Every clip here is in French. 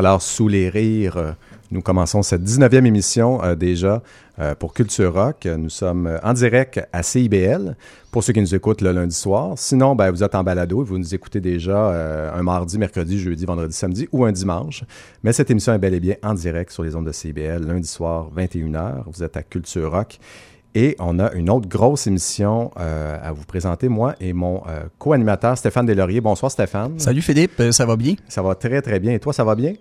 Alors, sous les rires, euh, nous commençons cette 19e émission euh, déjà euh, pour Culture Rock. Nous sommes en direct à CIBL pour ceux qui nous écoutent le lundi soir. Sinon, ben, vous êtes en balado et vous nous écoutez déjà un mardi, mercredi, jeudi, vendredi, samedi ou un dimanche. Mais cette émission est bel et bien en direct sur les ondes de CIBL lundi soir, 21h. Vous êtes à Culture Rock. Et on a une autre grosse émission à vous présenter, moi et mon co-animateur Stéphane Delaurier. Bonsoir Stéphane. Salut Philippe, ça va bien? Ça va très très bien. Et toi, ça va bien?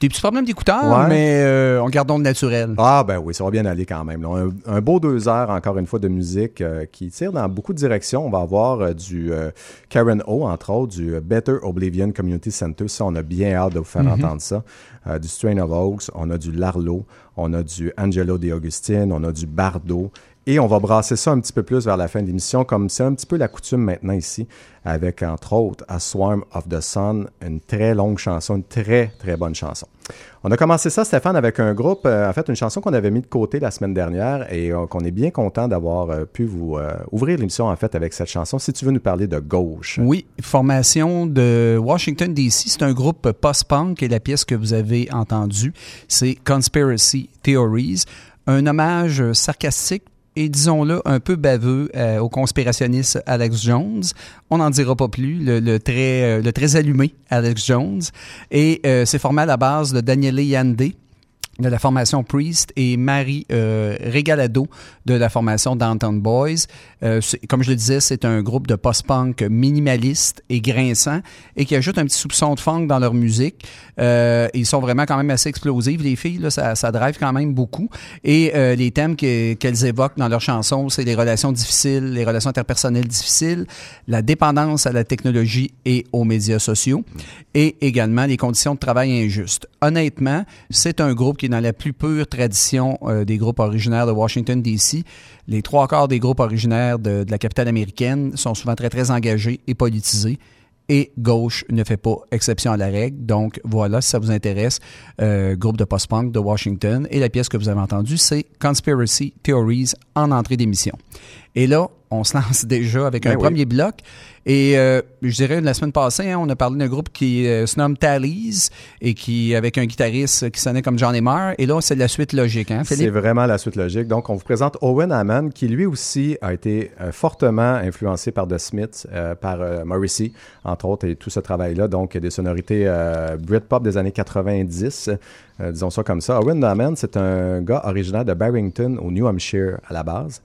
des petits problèmes d'écouteurs, mais euh, en gardant le naturel. Ah, ben oui, ça va bien aller quand même. Un, beau deux heures, encore une fois, de musique euh, qui tire dans beaucoup de directions. On va avoir euh, du Karen O, entre autres, du Better Oblivion Community Center. Ça, on a bien hâte de vous faire mm-hmm. entendre ça. Du Strain of Oaks, on a du Larlo, on a du Angelo De Augustine, on a du Bardo Et on va brasser ça un petit peu plus vers la fin de l'émission, comme c'est un petit peu la coutume maintenant ici, avec entre autres A Swarm of the Sun, une très longue chanson, une très très bonne chanson. On a commencé ça, Stéphane, avec un groupe, euh, en fait, une chanson qu'on avait mis de côté la semaine dernière et euh, qu'on est bien content d'avoir euh, pu vous ouvrir l'émission, en fait, avec cette chanson. Si tu veux nous parler de Gauche. Oui, formation de Washington, D.C. C'est un groupe post-punk et la pièce que vous avez entendue, c'est Conspiracy Theories un hommage sarcastique et disons-le, un peu baveux euh, au conspirationniste Alex Jones. On n'en dira pas plus, le, très, euh, le très allumé Alex Jones. Et euh, c'est formé à la base de Daniele Yande, de la formation Priest et Marie euh, Regalado de la formation Downtown Boys. Euh, comme je le disais, c'est un groupe de post-punk minimaliste et grinçant et qui ajoute un petit soupçon de funk dans leur musique. Euh, ils sont vraiment quand même assez explosifs, les filles, ça, ça drive quand même beaucoup. Et euh, les thèmes qu'elles évoquent dans leurs chansons, c'est les relations difficiles, les relations interpersonnelles difficiles, la dépendance à la technologie et aux médias sociaux et également les conditions de travail injustes. Honnêtement, c'est un groupe qui est dans la plus pure tradition euh, des groupes originaires de Washington, D.C. Les trois quarts des groupes originaires de, la capitale américaine sont souvent très, très engagés et politisés. Et gauche ne fait pas exception à la règle. Donc voilà, si ça vous intéresse, euh, groupe de post-punk de Washington. Et la pièce que vous avez entendue, c'est Conspiracy Theories en entrée d'émission. Et là, on se lance déjà avec un ben premier bloc. Et euh, je dirais, la semaine passée, hein, on a parlé d'un groupe qui euh, se nomme Tallies et qui, avec un guitariste qui sonnait comme Johnny Marr. Et là, c'est la suite logique, hein, C'est vraiment la suite logique. Donc, on vous présente Owen Hammond, qui lui aussi a été euh, fortement influencé par The Smiths, par Morrissey, entre autres, et tout ce travail-là. Donc, des sonorités Britpop des années 90, disons ça comme ça. Owen Hammond, c'est un gars originaire de Barrington, au New Hampshire, à la base.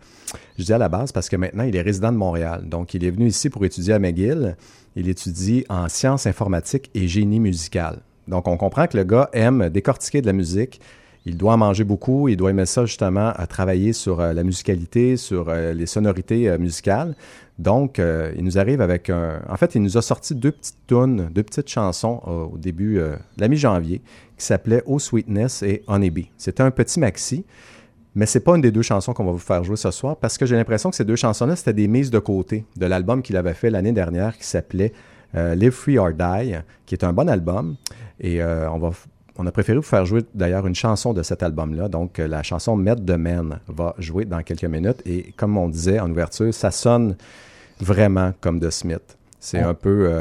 Je dis à la base parce que maintenant, il est résident de Montréal. Donc, il est venu ici pour étudier à McGill. Il étudie en sciences informatiques et génie musical. Donc, on comprend que le gars aime décortiquer de la musique. Il doit en manger beaucoup. Il doit aimer ça, justement, à travailler sur euh, la musicalité, sur euh, les sonorités euh, musicales. Donc, il nous arrive avec un... En fait, il nous a sorti deux petites tunes, deux petites chansons au début de la mi-janvier qui s'appelaient Oh Sweetness et Honeybee. C'était un petit maxi. Mais c'est pas une des deux chansons qu'on va vous faire jouer ce soir parce que j'ai l'impression que ces deux chansons-là, c'était des mises de côté de l'album qu'il avait fait l'année dernière qui s'appelait euh, Live Free or Die, qui est un bon album. Et euh, on a préféré vous faire jouer d'ailleurs une chanson de cet album-là. Donc, euh, la chanson Met the Man va jouer dans quelques minutes. Et comme on disait en ouverture, ça sonne vraiment comme The Smith. C'est un peu,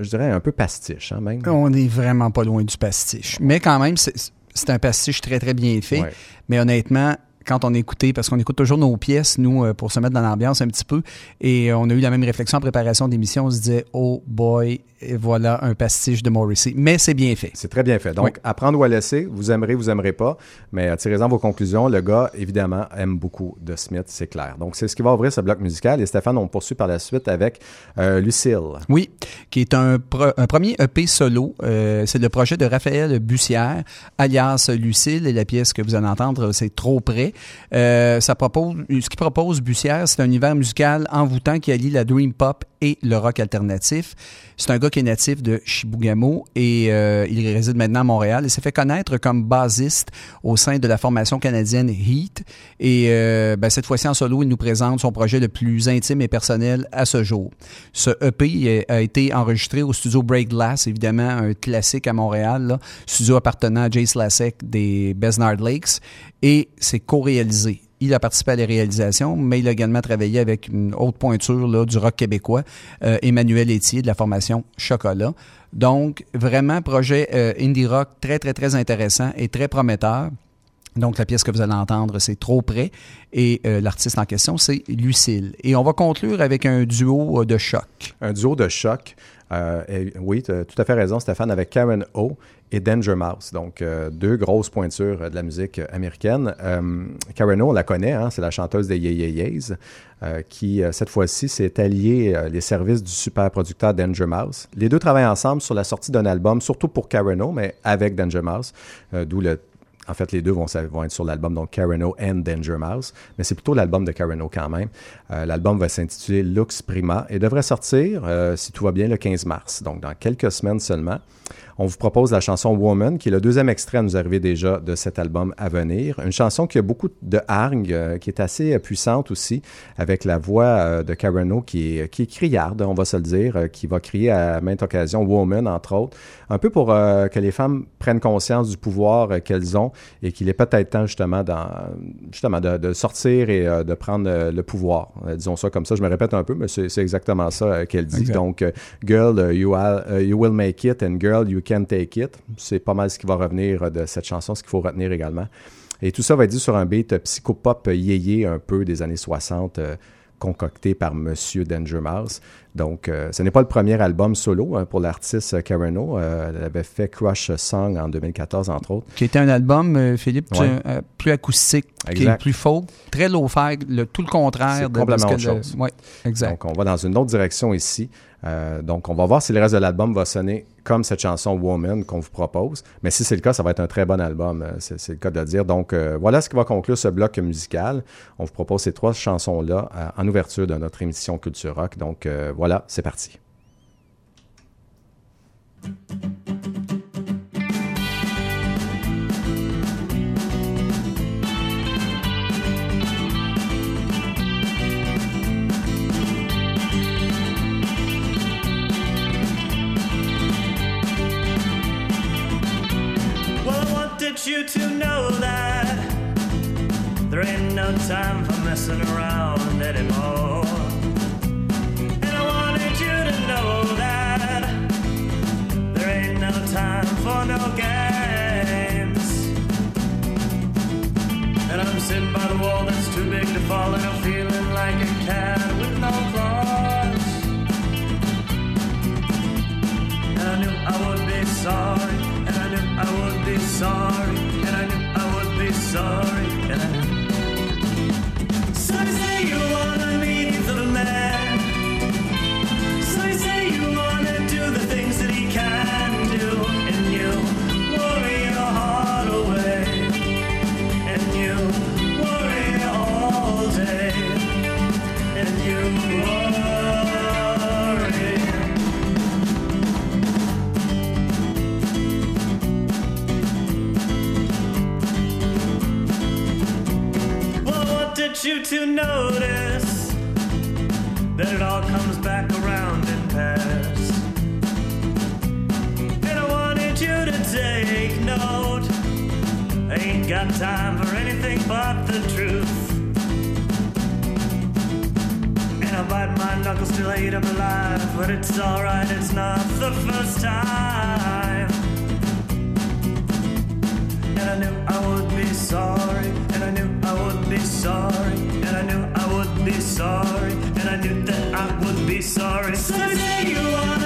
je dirais, un peu pastiche, hein, même. On n'est vraiment pas loin du pastiche. Mais quand même, c'est c'est un pastiche très, très bien fait. Mais honnêtement, quand on écoutait, parce qu'on écoute toujours nos pièces, nous, euh, pour se mettre dans l'ambiance un petit peu, et on a eu la même réflexion en préparation d'émission, on se disait, oh boy, et voilà un pastiche de Morrissey. Mais c'est bien fait. C'est très bien fait. Donc, apprendre ou à laisser, vous aimerez, vous aimerez pas, mais tirez-en vos conclusions. Le gars, évidemment, aime beaucoup de Smith, c'est clair. Donc, c'est ce qui va ouvrir ce bloc musical. Et Stéphane, on poursuit par la suite avec euh, Lucille. Oui, qui est un, premier EP solo. Euh, c'est le projet de Raphaël Bussière, alias Lucille, et la pièce que vous allez entendre, c'est Trop près. Euh, ça propose, ce qu'il propose, Bussière, c'est un univers musical envoûtant qui allie la dream pop et le rock alternatif. C'est un gars qui est natif de Chibougamau et euh, il réside maintenant à Montréal. Il s'est fait connaître comme bassiste au sein de la formation canadienne Heat. Et euh, ben, cette fois-ci en solo, il nous présente son projet le plus intime et personnel à ce jour. Ce EP a été enregistré au studio Break Glass, évidemment un classique à Montréal, studio appartenant à Jace Lasek des Besnard Lakes, et c'est co-réalisé il a participé à la réalisation, mais il a également travaillé avec une haute pointure là, du rock québécois, euh, Emmanuel Etier de la formation Chocolat. Donc, vraiment, projet euh, indie rock très, très, très intéressant et très prometteur. Donc, la pièce que vous allez entendre, c'est Trop près. Et euh, l'artiste en question, c'est Lucille. Et on va conclure avec un duo de choc. Un duo de choc. Oui, tu as tout à fait raison, Stéphane, avec Karen O et Danger Mouse. Donc, euh, deux grosses pointures de la musique américaine. Euh, Karen O, on la connaît, hein, c'est la chanteuse des Yeah Yeahs, euh, qui, cette fois-ci, s'est alliée les services du super producteur Danger Mouse. Les deux travaillent ensemble sur la sortie d'un album, surtout pour Karen O, mais avec Danger Mouse, d'où le en fait, les deux vont, être sur l'album, donc Karen O and Danger Mouse, mais c'est plutôt l'album de Karen O quand même. l'album va s'intituler Lux Prima et devrait sortir, si tout va bien, le 15 mars, donc dans quelques semaines seulement. On vous propose la chanson Woman, qui est le deuxième extrait à nous arriver déjà de cet album à venir. Une chanson qui a beaucoup de hargne, euh, qui est assez puissante aussi, avec la voix de Carano qui est, qui est criarde, on va se le dire, qui va crier à maintes occasions Woman, entre autres, un peu pour que les femmes prennent conscience du pouvoir qu'elles ont et qu'il est peut-être temps justement, justement de, sortir et de prendre le pouvoir. disons ça comme ça, je me répète un peu, mais c'est exactement ça qu'elle dit. Donc, Girl, you, you will make it and Girl, you can take it. C'est pas mal ce qui va revenir de cette chanson, ce qu'il faut retenir également. Et tout ça va être dit sur un beat psychopop yéyé un peu des années 60 concocté par Monsieur Danger Mouse. Donc, euh, ce n'est pas le premier album solo hein, pour l'artiste Carano. Euh, elle avait fait Crush Song en 2014, entre autres. Qui était un album, euh, Philippe, plus acoustique, qui est plus folk, très low-fi, tout le contraire. de complètement autre chose. Exact. Donc, on va dans une autre direction ici. Euh, donc, on va voir si le reste de l'album va sonner comme cette chanson Woman qu'on vous propose. Mais si c'est le cas, ça va être un très bon album, euh, c'est le cas de le dire. Donc, euh, voilà ce qui va conclure ce bloc musical. On vous propose ces trois chansons-là en ouverture de notre émission Culture Rock. Donc, voilà, c'est parti. you to know that there ain't no time for messing around anymore. That there ain't no time for no games. And I'm sitting by the wall that's too big to fall, and I'm feeling like a cat with no claws. And I knew I would be sorry and I knew I would be sorry, and I knew I would be sorry, to notice that it all comes back around in pairs. And I wanted you to take note. I ain't got time for anything but the truth. And I bite my knuckles till I eat 'em alive, but it's alright, it's not the first time. And I knew I would be sorry, and I knew I would be sorry, be sorry, and I knew that I would be sorry. So say you wanna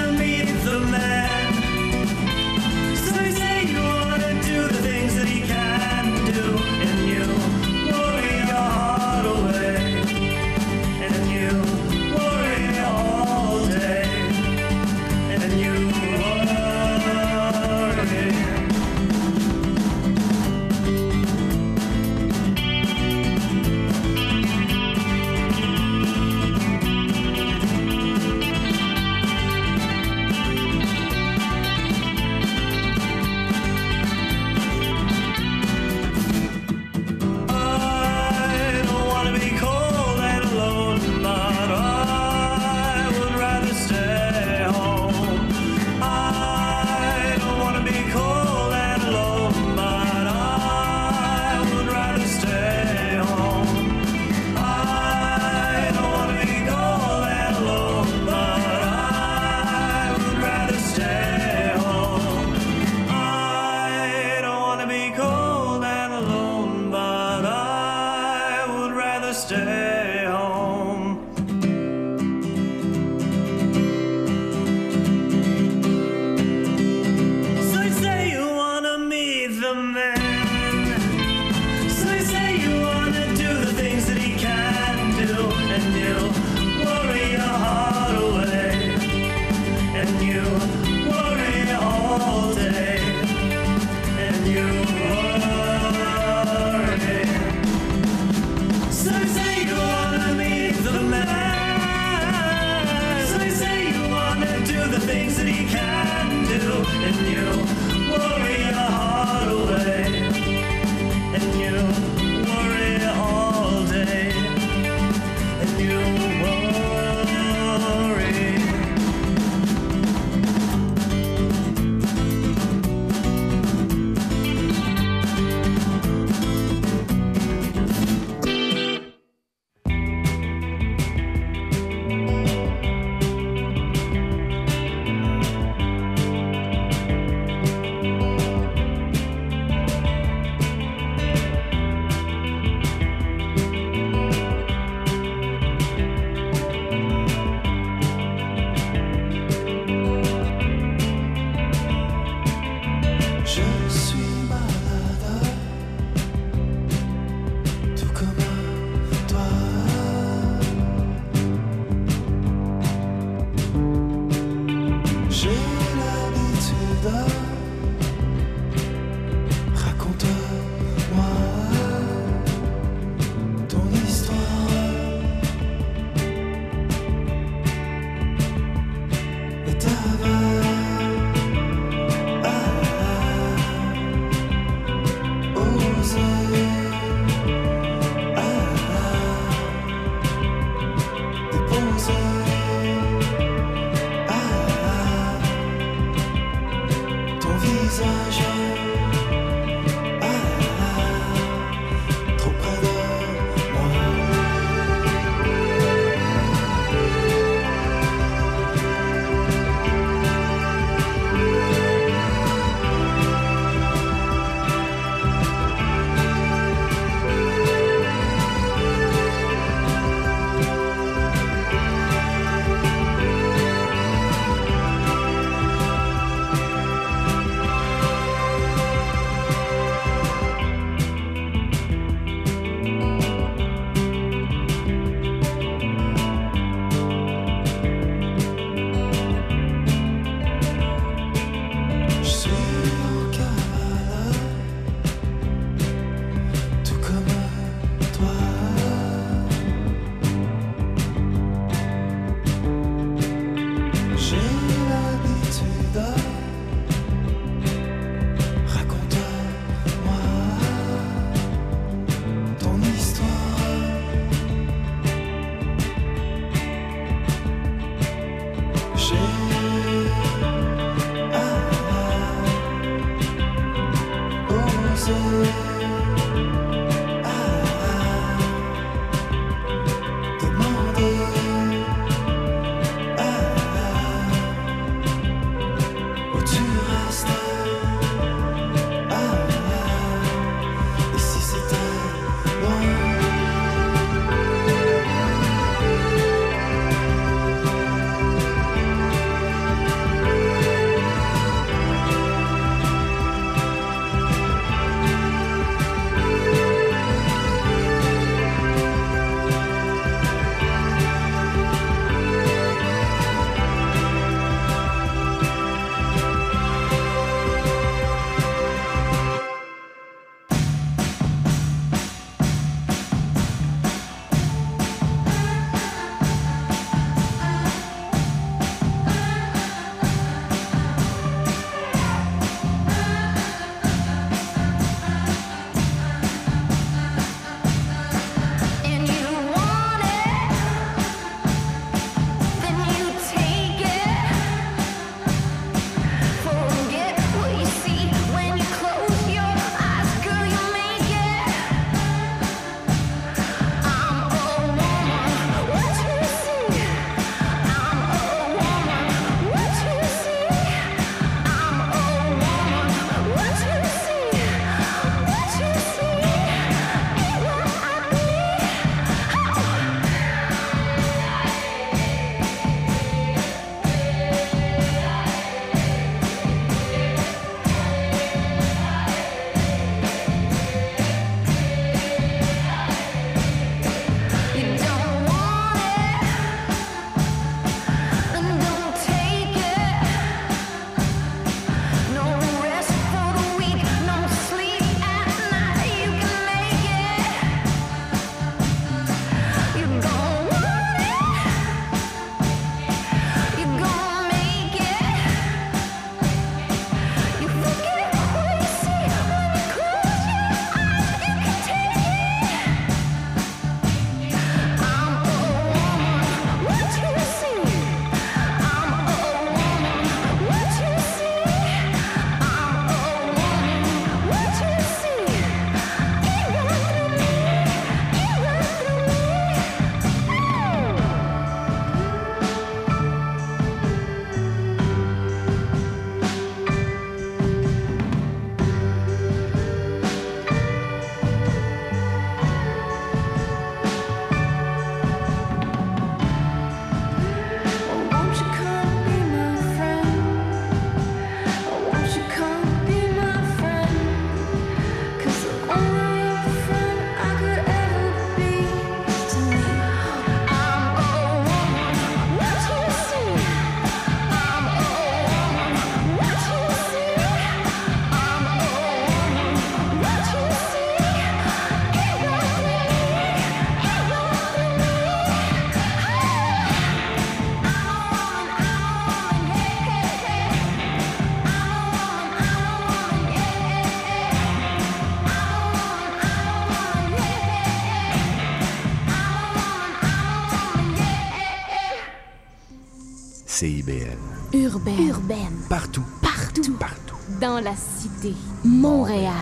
Urbaine. Urbaine. Partout. Partout. Partout. Dans la cité. Montréal.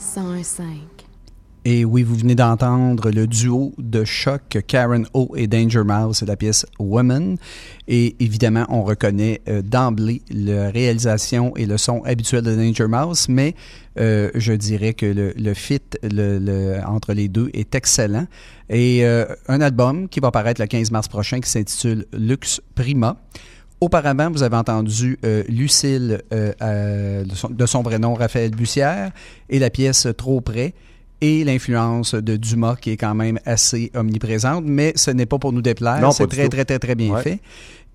101.5. Et oui, vous venez d'entendre le duo de choc Karen O et Danger Mouse, c'est la pièce Woman. Et évidemment, on reconnaît euh, d'emblée la réalisation et le son habituel de Danger Mouse, mais euh, je dirais que le, le fit le, le, entre les deux est excellent. Et euh, un album qui va paraître le 15 mars prochain qui s'intitule Lux Prima. Auparavant, vous avez entendu euh, Lucille, euh, de, son, de, son, vrai nom, Raphaël Bussière, et la pièce Trop près, et l'influence de Dumas qui est quand même assez omniprésente, mais ce n'est pas pour nous déplaire, c'est très, très, très, très bien ouais. fait.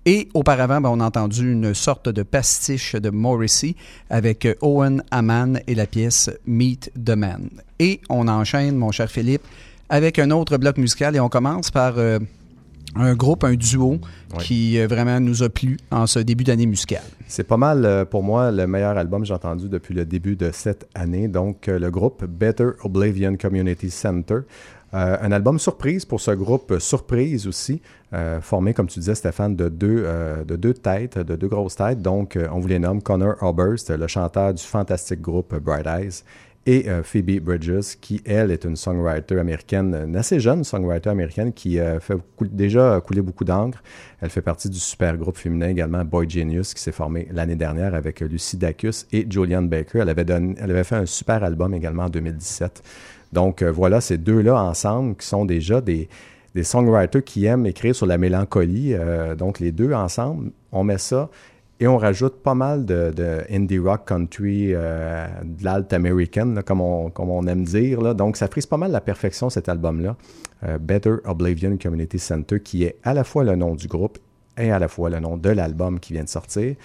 Et auparavant, ben, on a entendu une sorte de pastiche de Morrissey avec Owen Aman et la pièce Meet the Man. Et on enchaîne, mon cher Philippe, avec un autre bloc musical et on commence par euh, un groupe, un duo oui. qui euh, vraiment nous a plu en ce début d'année musicale. C'est pas mal euh, pour moi le meilleur album que j'ai entendu depuis le début de cette année. Donc euh, le groupe Better Oblivion Community Center. Un album surprise pour ce groupe, surprise aussi, formé, comme tu disais, Stéphane, de deux, de deux têtes, de deux grosses têtes. Donc, on vous les nomme Connor Oberst, le chanteur du fantastique groupe Bright Eyes, et Phoebe Bridges, qui, elle, est une songwriter américaine, une assez jeune songwriter américaine qui fait cou déjà couler beaucoup d'encre. Elle fait partie du super groupe féminin également Boy Genius, qui s'est formé l'année dernière avec Lucy Dacus et Julianne Baker. Elle avait, fait un super album également en 2017. Donc euh, voilà, ces deux-là ensemble qui sont déjà des, songwriters qui aiment écrire sur la mélancolie. Euh, donc les deux ensemble, on met ça et on rajoute pas mal de, indie rock country, euh, de l'alt américaine, là, comme, on, aime dire. Donc ça frise pas mal la perfection cet album-là. Euh, Better Oblivion Community Center, qui est à la fois le nom du groupe et à la fois le nom de l'album qui vient de sortir.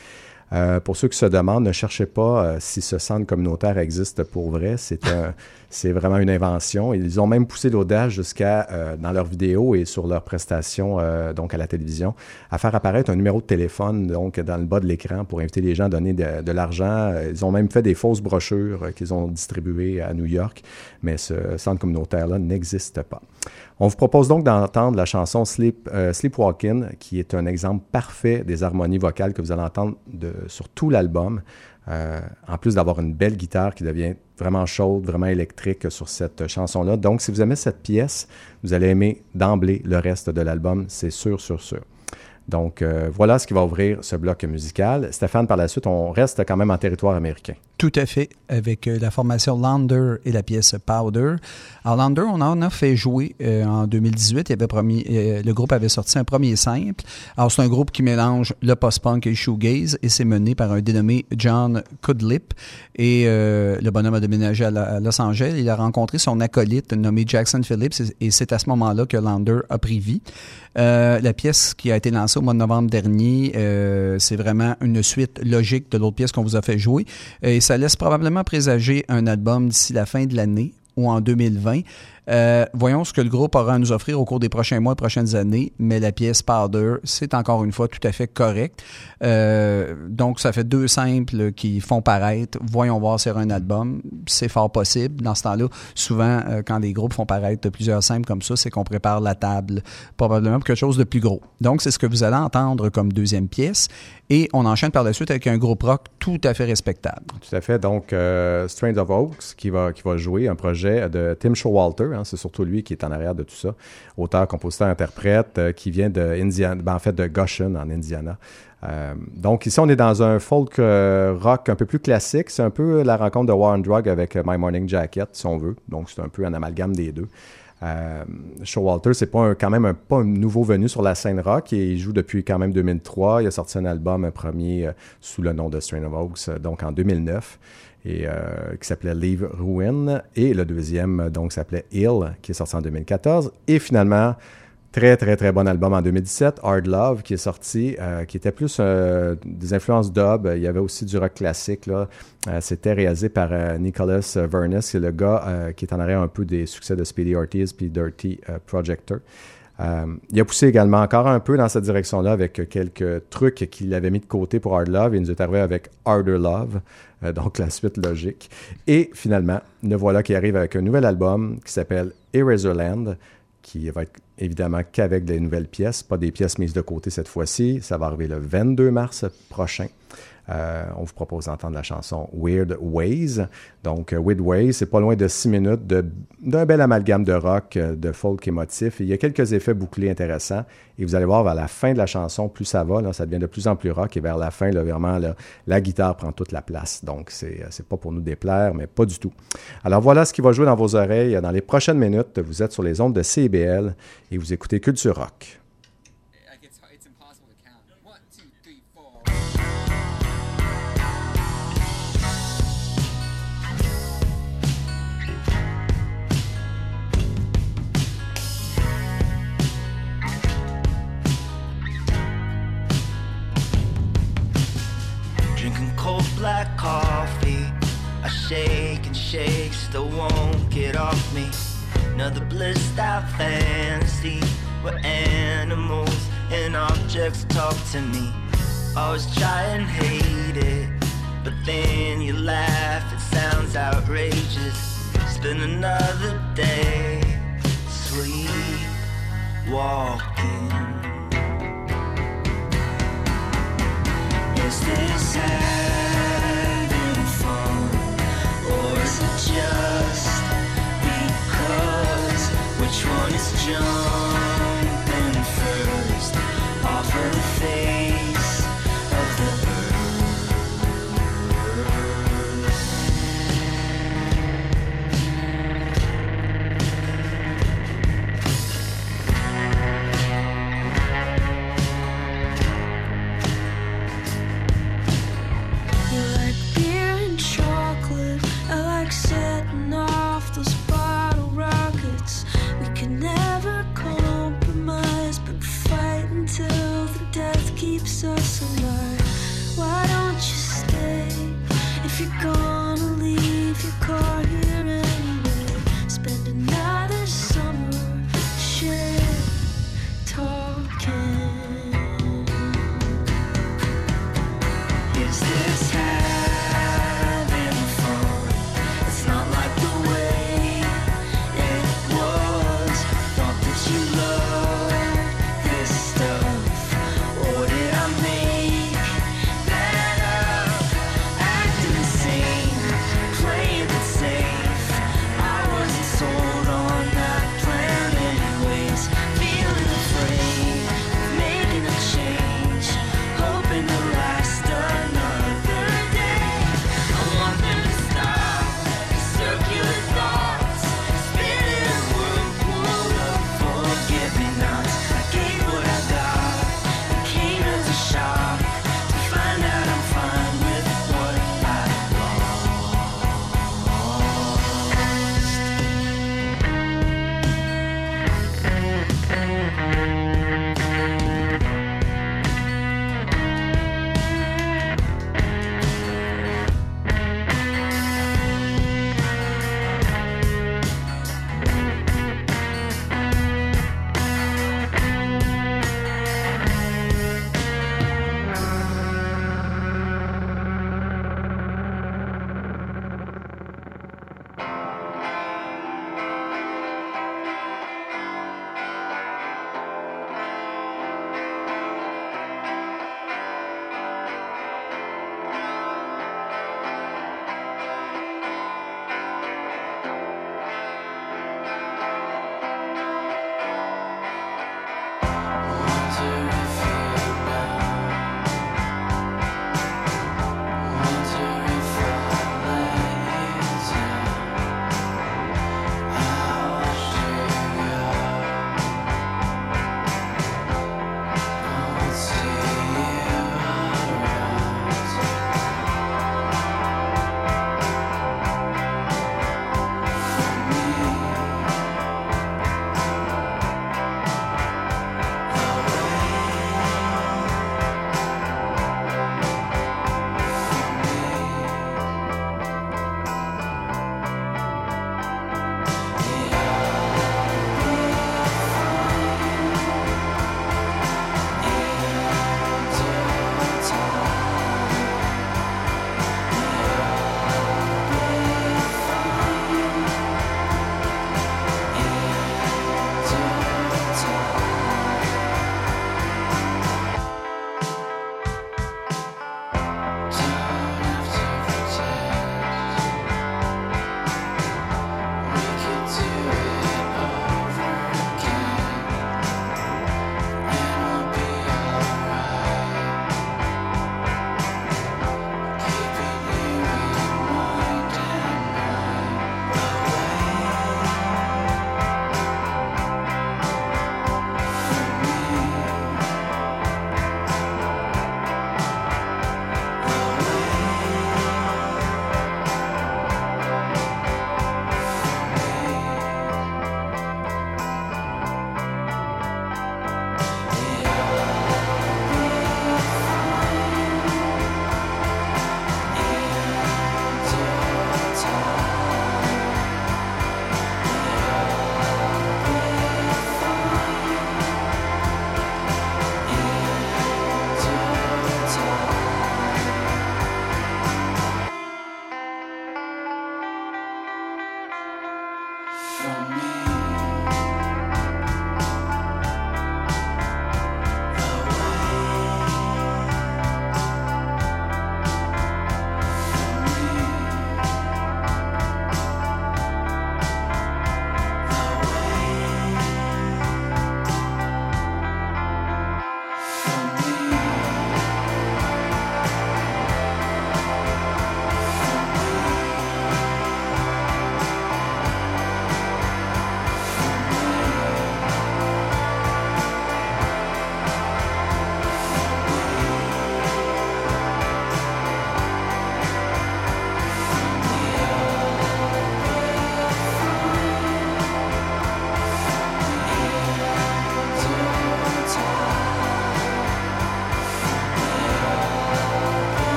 Euh, pour ceux qui se demandent, ne cherchez pas si ce centre communautaire existe pour vrai. C'est un, c'est vraiment une invention. Ils ont même poussé l'audace jusqu'à, euh, dans leurs vidéos et sur leurs prestations, euh, donc à la télévision, à faire apparaître un numéro de téléphone dans le bas de l'écran pour inviter les gens à donner de, l'argent. Ils ont même fait des fausses brochures qu'ils ont distribuées à New York, mais ce centre communautaire-là n'existe pas. On vous propose donc d'entendre la chanson Sleep, euh, Sleepwalking, qui est un exemple parfait des harmonies vocales que vous allez entendre sur tout l'album. Euh, en plus d'avoir une belle guitare qui devient vraiment chaude, vraiment électrique sur cette chanson-là. Donc, si vous aimez cette pièce, vous allez aimer d'emblée le reste de l'album, c'est sûr, sûr, sûr. Donc, euh, voilà ce qui va ouvrir ce bloc musical. Stéphane, par la suite, on reste quand même en territoire américain. Tout à fait, avec euh, la formation Lander et la pièce Powder. Alors, Lander, on en a fait jouer euh, en 2018. Il avait promis, euh, le groupe avait sorti un premier simple. Alors, c'est un groupe qui mélange le post-punk et le shoegaze et c'est mené par un dénommé John Kudlip. Et le bonhomme a déménagé à, Los Angeles. Il a rencontré son acolyte nommé Jackson Phillips et c'est à ce moment-là que Lander a pris vie. La pièce qui a été lancée au mois de novembre dernier, c'est vraiment une suite logique de l'autre pièce qu'on vous a fait jouer. Laisse probablement présager un album d'ici la fin de l'année ou en 2020. Euh, voyons ce que le groupe aura à nous offrir au cours des prochains mois prochaines années, mais la pièce Powder, c'est encore une fois tout à fait correct. Euh, donc, ça fait deux simples qui font paraître. Voyons voir sur un album. C'est fort possible. Dans ce temps-là, souvent, euh, quand les groupes font paraître plusieurs simples comme ça, c'est qu'on prépare la table probablement pour quelque chose de plus gros. Donc, c'est ce que vous allez entendre comme deuxième pièce. Et on enchaîne par la suite avec un groupe rock tout à fait respectable. Tout à fait. Donc, euh, of Oaks qui va, qui va jouer un projet de Tim Showalter. Hein, c'est surtout lui qui est en arrière de tout ça. Auteur, compositeur, interprète, euh, qui vient de Indiana, ben, en fait de Goshen en Indiana. Euh, donc ici, on est dans un folk euh, rock un peu plus classique. C'est un peu la rencontre de War and Drug avec My Morning Jacket, si on veut. Donc c'est un peu un amalgame des deux. Euh, Showalter, c'est pas un, quand même un, pas un nouveau venu sur la scène rock. Et il joue depuis quand même 2003. Il a sorti un album, un premier, euh, sous le nom de Strain of Oaks, euh, donc en 2009, et, euh, qui s'appelait Leave Ruin. Et le deuxième, donc, s'appelait Hill, qui est sorti en 2014. Et finalement, Très, très, très bon album en 2017, Hard Love, qui est sorti, euh, qui était plus euh, des influences dub. Il y avait aussi du rock classique. là. Euh, C'était réalisé par Nicholas Vernus, qui est le gars qui est en arrière un peu des succès de Speedy Ortiz puis Dirty Projector. il a poussé également encore un peu dans cette direction-là avec quelques trucs qu'il avait mis de côté pour Hard Love. Il nous est arrivé avec Harder Love, donc la suite logique. Et finalement, le voilà qui arrive avec un nouvel album qui s'appelle Eraserland qui va être évidemment qu'avec des nouvelles pièces, pas des pièces mises de côté cette fois-ci. Ça va arriver le 22 mars prochain. Euh, on vous propose d'entendre la chanson Weird Ways. Donc, euh, Weird Ways, c'est pas loin de six minutes d'un bel amalgame de rock, euh, de folk émotif. il y a quelques effets bouclés intéressants. Et vous allez voir, vers la fin de la chanson, plus ça va, là, ça devient de plus en plus rock. Et vers la fin, là, vraiment, la guitare prend toute la place. Donc, c'est pas pour nous déplaire, mais pas du tout. Alors, voilà ce qui va jouer dans vos oreilles dans les prochaines minutes. Vous êtes sur les ondes de CBL et vous écoutez Culture Rock. Black coffee. I shake and shake, still won't get off me. Another blissed out fantasy where animals and objects talk to me. Always try and hate it, but then you laugh, it sounds outrageous. Spend another day sleep walking. Is this hell? Just because. Which one is jumping first? Off face car.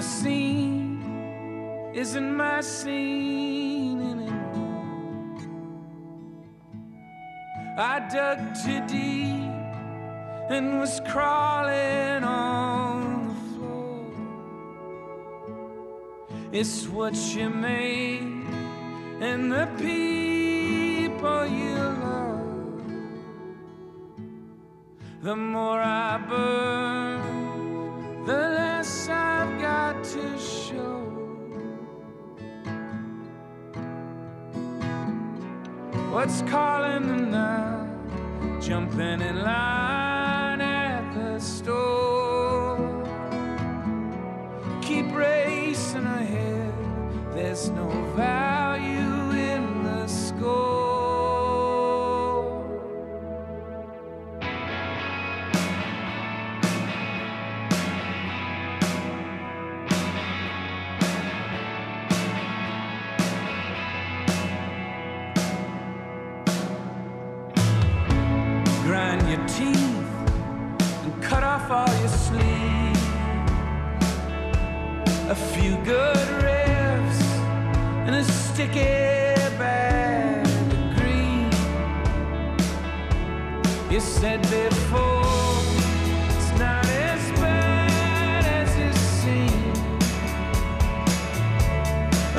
The scene isn't my scene anymore. I dug too deep and was crawling on the floor. It's what you made and the people you love. The more I burn, What's calling them now? Jumping in line at the store. Keep racing ahead. There's no value good riffs and a sticky bag of green. You said before it's not as bad as it seems.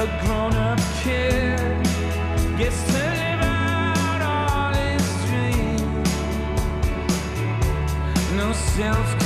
A grown-up kid gets to live out all his dreams no self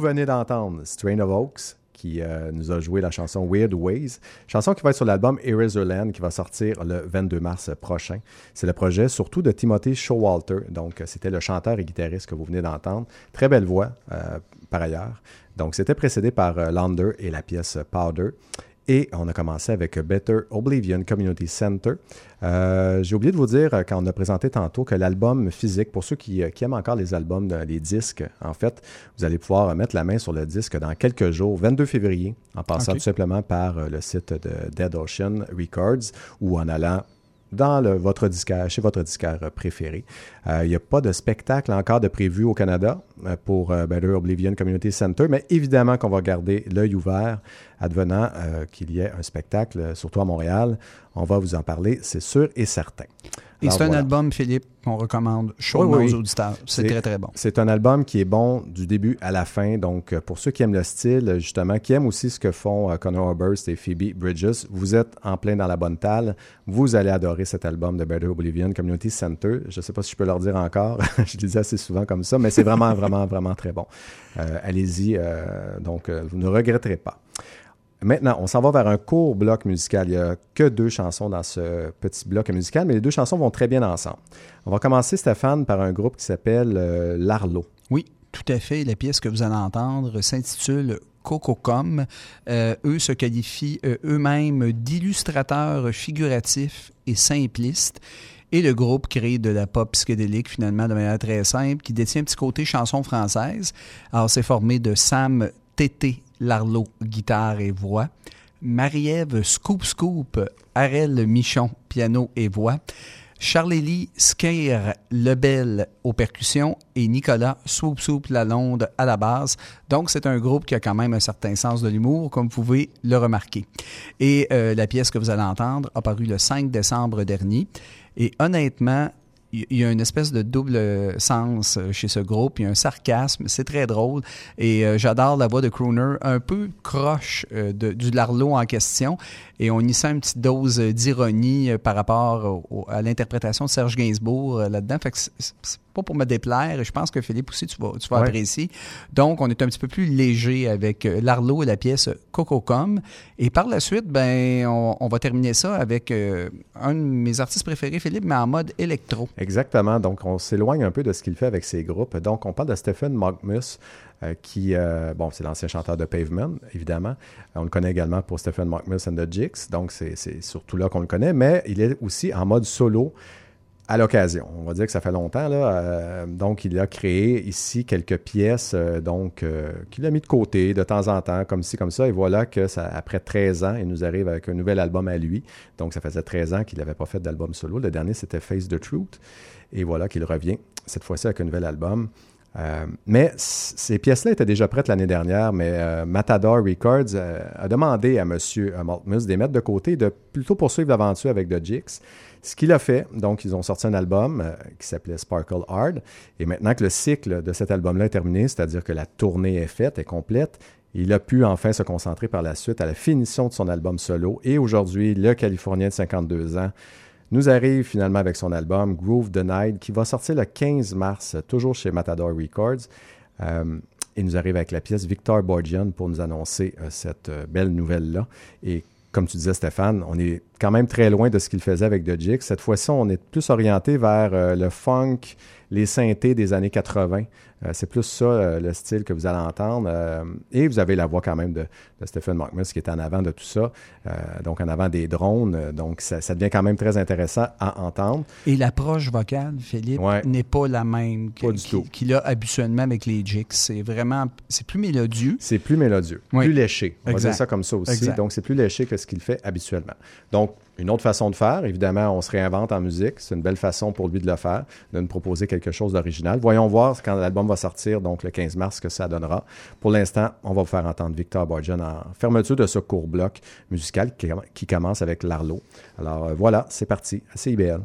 venez d'entendre Strain of Oaks qui euh, nous a joué la chanson Weird Ways, chanson qui va être sur l'album Eraserland qui va sortir le 22 mars prochain. C'est le projet surtout de Timothy Showalter, donc euh, c'était le chanteur et guitariste que vous venez d'entendre. Très belle voix euh, par ailleurs. Donc c'était précédé par Lander et la pièce Powder. Et on a commencé avec Better Oblivion Community Center. Euh, J'ai oublié de vous dire, euh, quand on a présenté tantôt, que l'album physique, pour ceux qui, euh, qui aiment encore les albums, les disques, en fait, vous allez pouvoir mettre la main sur le disque dans quelques jours, 22 février, en passant tout simplement par le site de Dead Ocean Records ou en allant dans le- votre disquaire, chez votre disquaire euh, préféré. Euh, Il n'y a pas de spectacle encore de prévu au Canada euh, pour euh, Better Oblivion Community Center, mais évidemment qu'on va garder l'œil ouvert advenant euh, qu'il y ait un spectacle, euh, surtout à Montréal. On va vous en parler, c'est sûr et certain. Et c'est un voilà. album, Philippe, qu'on recommande chaudement Oui, aux auditeurs. C'est très, très bon. C'est un album qui est bon du début à la fin. Donc, euh, pour ceux qui aiment le style, justement, qui aiment aussi ce que font euh, Conor Oberst et Phoebe Bridges, vous êtes en plein dans la bonne talle. Vous allez adorer cet album de Better Oblivion Community Center. Je ne sais pas si je peux leur dire encore. je le dis assez souvent comme ça, mais c'est vraiment, vraiment, vraiment très bon. Euh, Allez-y. euh, donc, vous ne regretterez pas. Maintenant, on s'en va vers un court bloc musical. Il n'y a que deux chansons dans ce petit bloc musical, mais les deux chansons vont très bien ensemble. On va commencer, Stéphane, par un groupe qui s'appelle euh, L'Arlo. Oui, tout à fait. La pièce que vous allez entendre s'intitule Cococom. Euh, eux se qualifient euh, eux-mêmes d'illustrateurs figuratifs et simplistes. Et le groupe crée de la pop psychédélique finalement de manière très simple, qui détient un petit côté chanson française. Alors c'est formé de Sam Tété Larlot, guitare et voix, Marie-Ève Scoop Scoop, Arel Michon, piano et voix, Charlélie Skeir Lebel aux percussions et Nicolas Swoop Swoop Lalonde à la base. Donc, c'est un groupe qui a quand même un certain sens de l'humour, comme vous pouvez le remarquer. Et euh, la pièce que vous allez entendre a paru le 5 décembre dernier. Et honnêtement, il y a une espèce de double sens euh, chez ce groupe. Il y a un sarcasme, c'est très drôle. Et euh, j'adore la voix de Crooner, un peu croche euh, de- du Larlot en question. Et on y sent une petite dose euh, d'ironie euh, par rapport au- à l'interprétation de Serge Gainsbourg euh, là-dedans. Fait que c'est- pas pour me déplaire. et Je pense que Philippe aussi, tu vas, tu vas Ouais. apprécier. Donc, on est un petit peu plus léger avec euh, Larlot et la pièce Cococom. Et par la suite, ben, on, on va terminer ça avec euh, un de mes artistes préférés, Philippe, mais en mode électro. Exactement. Donc, on s'éloigne un peu de ce qu'il fait avec ses groupes. Donc, on parle de Stephen Mockmus, euh, qui, euh, bon, c'est l'ancien chanteur de Pavement, évidemment. On le connaît également pour Stephen Mockmus and the Jigs. Donc, c'est surtout là qu'on le connaît. Mais il est aussi en mode solo à l'occasion. On va dire que ça fait longtemps. Là. Euh, donc, il a créé ici quelques pièces euh, donc euh, qu'il a mis de côté de temps en temps, comme ci, comme ça. Et voilà que après 13 ans, il nous arrive avec un nouvel album à lui. Donc, ça faisait 13 ans qu'il n'avait pas fait d'album solo. Le dernier, c'était Face the Truth. Et voilà qu'il revient, cette fois-ci avec un nouvel album. Mais ces pièces-là étaient déjà prêtes l'année dernière, mais Matador Records a demandé à M. Maltmus de les mettre de côté, de plutôt poursuivre l'aventure avec The Jigs. Ce qu'il a fait, donc ils ont sorti un album euh, qui s'appelait Sparkle Hard. Et maintenant que le cycle de cet album-là est terminé, c'est-à-dire que la tournée est faite, est complète, il a pu enfin se concentrer par la suite à la finition de son album solo. Et aujourd'hui, le Californien de 52 ans nous arrive finalement avec son album Groove Night qui va sortir le 15 mars, toujours chez Matador Records. Euh, il nous arrive avec la pièce Victor Borgian pour nous annoncer euh, cette belle nouvelle-là. Comme tu disais, Stéphane, on est quand même très loin de ce qu'il faisait avec The Jigs. Cette fois-ci, on est plus orienté vers euh, le funk, les synthés des années 80. Euh, c'est plus ça euh, le style que vous allez entendre. Euh, et vous avez la voix quand même de, de Stephen Mockmus qui est en avant de tout ça, donc en avant des drones. Donc ça, ça devient quand même très intéressant à entendre. Et l'approche vocale, Philippe, Ouais. n'est pas la même qu'il a habituellement avec les Jigs. C'est vraiment, c'est plus mélodieux. C'est plus mélodieux, Oui. plus léché. On va Exact. dire ça comme ça aussi. Exact. Donc, c'est plus léché que ce qu'il fait habituellement. Donc, une autre façon de faire, évidemment, on se réinvente en musique. C'est une belle façon pour lui de le faire, de nous proposer quelque chose d'original. Voyons voir quand l'album va sortir, donc le 15 mars, ce que ça donnera. Pour l'instant, on va vous faire entendre Victor Borgian en fermeture de ce court bloc musical qui, commence avec l'Arlo. Alors, euh, voilà, c'est parti. à CIBL.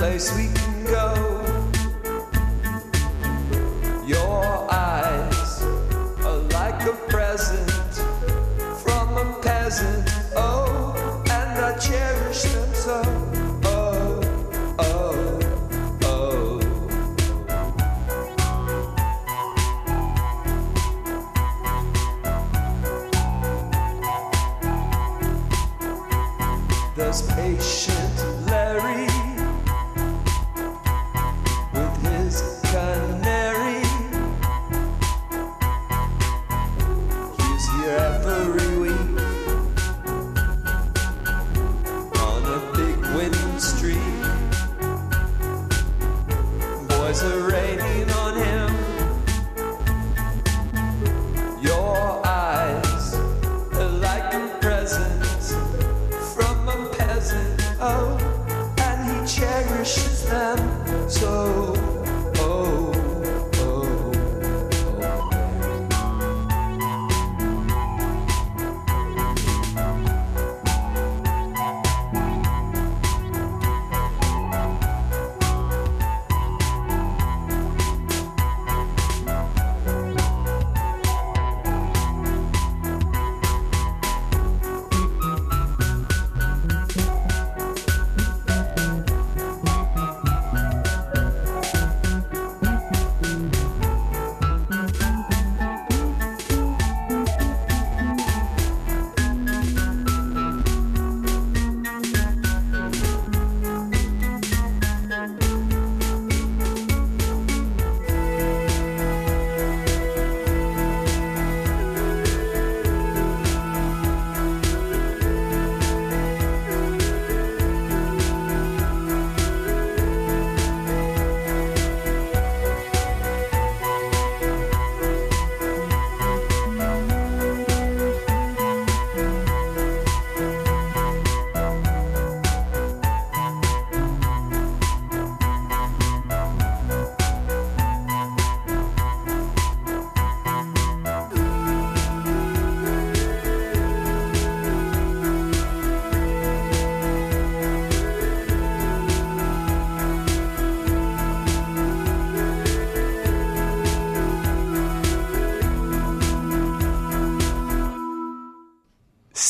Place we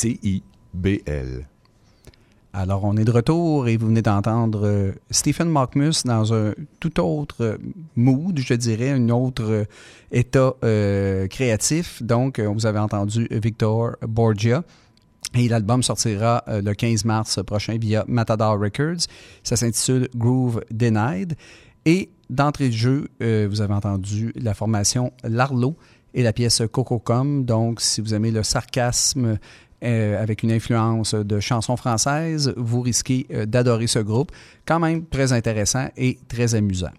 CIBL. Alors, on est de retour et vous venez d'entendre euh, Stephen Markmus dans un tout autre euh, mood, je dirais, un autre euh, état créatif. Donc, vous avez entendu Victor Borgia. Et l'album sortira le 15 mars prochain via Matador Records. Ça s'intitule Groove Denied. Et d'entrée de jeu, vous avez entendu la formation Larlo et la pièce Cococom. Donc, si vous aimez le sarcasme euh, avec une influence de chansons françaises, vous risquez euh, d'adorer ce groupe. Quand même très intéressant et très amusant.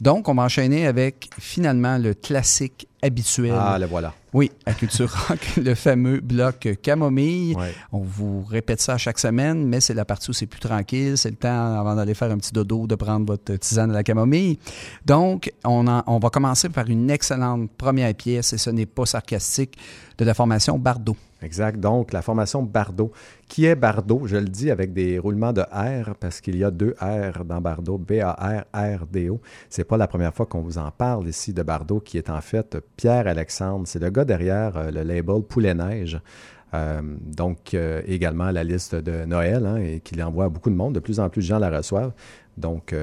Donc, on va enchaîner avec finalement le classique habituel. Ah, le voilà. Oui, à Culture Rock, le fameux bloc camomille. Ouais. On vous répète ça chaque semaine, mais c'est la partie où c'est plus tranquille. C'est le temps, avant d'aller faire un petit dodo, de prendre votre tisane à la camomille. Donc, on, en- on va commencer par une excellente première pièce, et ce n'est pas sarcastique, de la formation Bardot. Exact. Donc, la formation Bardot. Qui est Bardot? Je le dis avec des roulements de R parce qu'il y a deux R dans Bardot, B-A-R-R-D-O. C'est pas la première fois qu'on vous en parle ici de Bardot, qui est en fait Pierre Alexandre. C'est le gars derrière euh, le label Poulet Neige. Euh, donc, euh, également la liste de Noël, hein, et qu'il envoie à beaucoup de monde. De plus en plus de gens la reçoivent. Donc,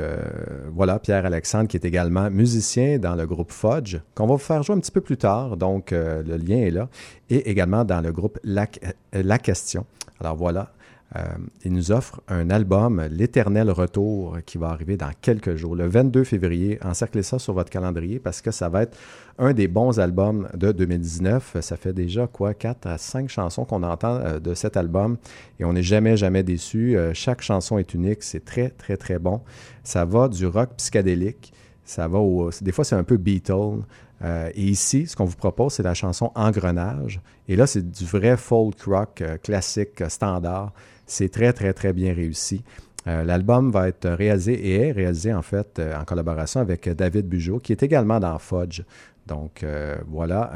voilà, Pierre Alexandre, qui est également musicien dans le groupe Fudge, qu'on va vous faire jouer un petit peu plus tard. Donc, le lien est là. Et également dans le groupe La Question. Alors, voilà. Euh, il nous offre un album, L'éternel retour, qui va arriver dans quelques jours, le 22 février. Encerclez ça sur votre calendrier parce que ça va être un des bons albums de 2019. Ça fait déjà quoi, 4 à 5 chansons qu'on entend euh, de cet album et on n'est jamais, jamais déçu. Euh, chaque chanson est unique, c'est très, très, très bon. Ça va du rock psychédélique, ça va au. Des fois, c'est un peu Beatles. Euh, et ici, ce qu'on vous propose, c'est la chanson Engrenage. Et là, c'est du vrai folk rock classique, standard. C'est très, très, très bien réussi. Euh, L'album va être réalisé et est réalisé en fait euh, en collaboration avec euh, David Bugeaud, qui est également dans Fudge. Donc voilà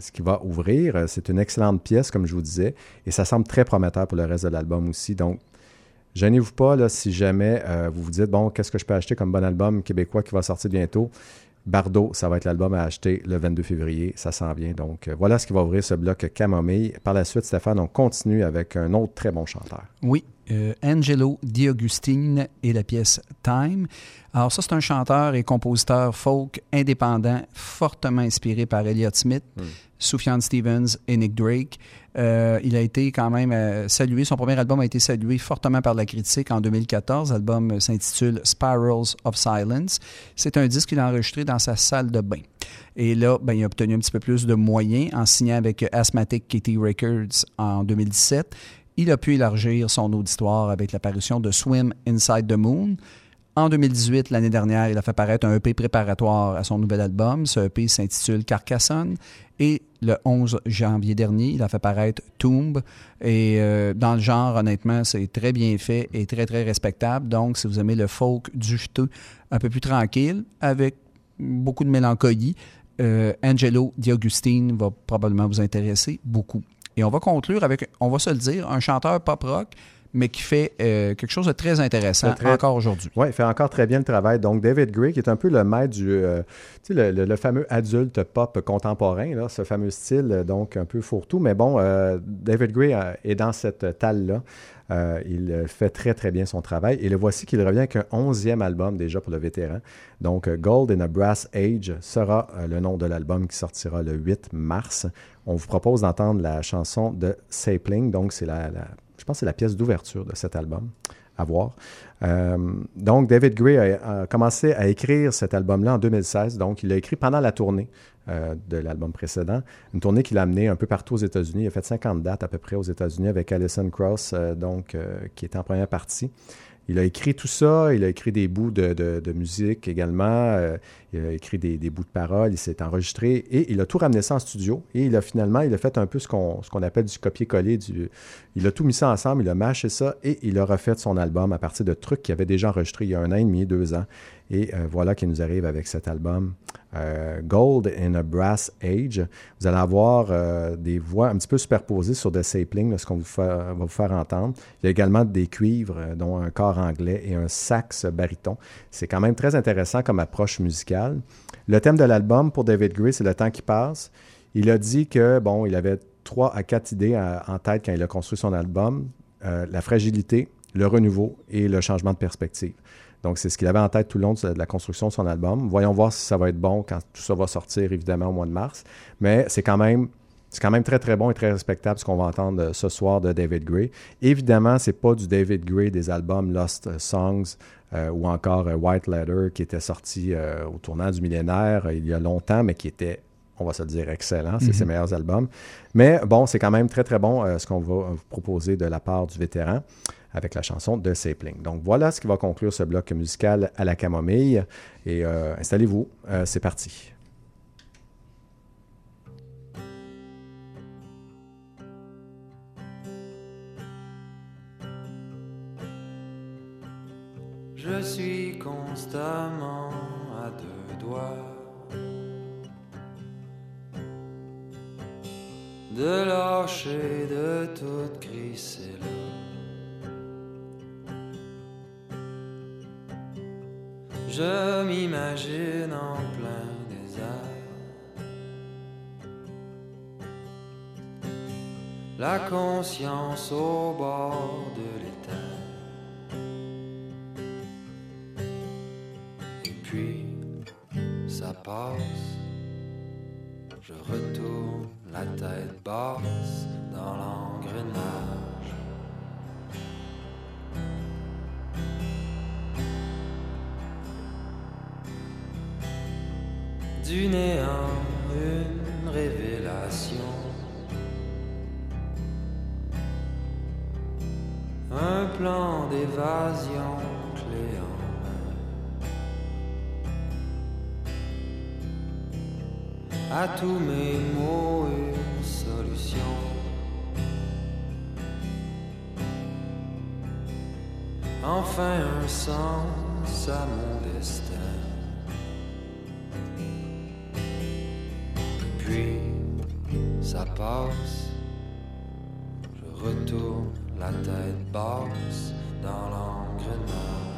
ce qui va ouvrir. C'est une excellente pièce, comme je vous disais, et ça semble très prometteur pour le reste de l'album aussi. Donc Gênez-vous pas si jamais vous vous dites, bon, qu'est-ce que je peux acheter comme bon album québécois qui va sortir bientôt? Bardo, ça va être l'album à acheter le 22 février. Ça s'en vient. Donc, euh, voilà ce qui va ouvrir ce bloc Camomille. Par la suite, Stéphane, on continue avec un autre très bon chanteur. Oui, euh, Angelo Di Agustine et la pièce Time. Alors ça, c'est un chanteur et compositeur folk indépendant, fortement inspiré par Elliott Smith, Sufjan Stevens et Nick Drake. Euh, il a été quand même euh, salué, son premier album a été salué fortement par la critique en 2014. L'album s'intitule Spirals of Silence. C'est un disque qu'il a enregistré dans sa salle de bain. Et là, ben, il a obtenu un petit peu plus de moyens en signant avec Asthmatic Kitty Records en 2017 il a pu élargir son auditoire avec l'apparition de Swim Inside the Moon. En 2018, l'année dernière, il a fait paraître un EP préparatoire à son nouvel album. Ce EP s'intitule Carcassonne. Et le 11 janvier dernier, il a fait paraître Tomb. Et euh, dans le genre, honnêtement, c'est très bien fait et très, très respectable. Donc, si vous aimez le folk du juteux, un peu plus tranquille, avec beaucoup de mélancolie, euh, Angelo Di Agustine va probablement vous intéresser beaucoup. Et on va conclure avec, on va se le dire, un chanteur pop rock, mais qui fait euh, quelque chose de très intéressant Très- encore aujourd'hui. Oui, il fait encore très bien le travail. Donc, David Gray, qui est un peu le maître du, euh, tu sais, le, le- le fameux adulte pop contemporain, là, ce fameux style, euh, donc un peu fourre-tout. Mais bon, euh, David Gray est dans cette talle-là. Euh, il euh, fait très, très bien son travail. Et le voici qu'il revient avec un onzième album déjà pour le vétéran. Donc, euh, Gold in a Brass Age sera le nom de l'album qui sortira le 8 mars. On vous propose d'entendre la chanson de Sapling. Donc, c'est la, je pense c'est la pièce d'ouverture de cet album à voir. Donc, David Gray a commencé à écrire cet album-là en 2016. Donc, il l'a écrit pendant la tournée euh, de l'album précédent. Une tournée qu'il a amenée un peu partout aux États-Unis. Il a fait 50 dates à peu près aux États-Unis avec Alison Cross, euh, donc, euh, qui était en première partie. Il a écrit tout ça, il a écrit des bouts de, de- musique également, il a écrit des, des bouts de paroles, il s'est enregistré et il a tout ramené ça en studio. Et il a finalement, il a fait un peu ce qu'on appelle du copier-coller. Du, il a tout mis ça ensemble, il a mâché ça et il a refait son album à partir de trucs qu'il avait déjà enregistrés il y a un an et demi, deux ans. Et euh, voilà qu'il nous arrive avec cet album euh, Gold in a Brass Age. Vous allez avoir euh, des voix un petit peu superposées sur The Sapling, là, ce qu'on va vous faire entendre. Il y a également des cuivres, dont un corps anglais et un sax baryton. C'est quand même très intéressant comme approche musicale. Le thème de l'album pour David Gray, c'est le temps qui passe. Il a dit que, bon, il avait trois à quatre idées à- en tête quand il a construit son album. Euh, la fragilité, le renouveau et le changement de perspective. Donc, c'est ce qu'il avait en tête tout le long de la construction de son album. Voyons voir si ça va être bon quand tout ça va sortir, évidemment, au mois de mars. Mais c'est quand même, c'est quand même très, très bon et très respectable ce qu'on va entendre euh, ce soir de David Gray. Évidemment, c'est pas du David Gray des albums Lost euh, Songs euh, ou encore euh, White Letter qui était sorti euh, au tournant du millénaire il y a longtemps, mais qui était on va se le dire, excellent. C'est ses meilleurs albums. Mais bon, c'est quand même très, très bon ce qu'on va vous proposer de la part du vétéran avec la chanson de Sapling. Donc voilà ce qui va conclure ce bloc musical à la camomille. Et installez-vous, c'est parti. Je suis constamment à deux doigts de lâcher de toute crisser là. Je m'imagine en plein désert. La conscience au bord de l'étang. Puis, ça passe. Je retourne la tête basse dans l'engrenage. Du néant, une révélation. Un plan d'évasion clé À tous mes mots, une solution. Enfin un sens à mon destin. Puis ça passe. Je retourne la tête basse dans l'engrenage.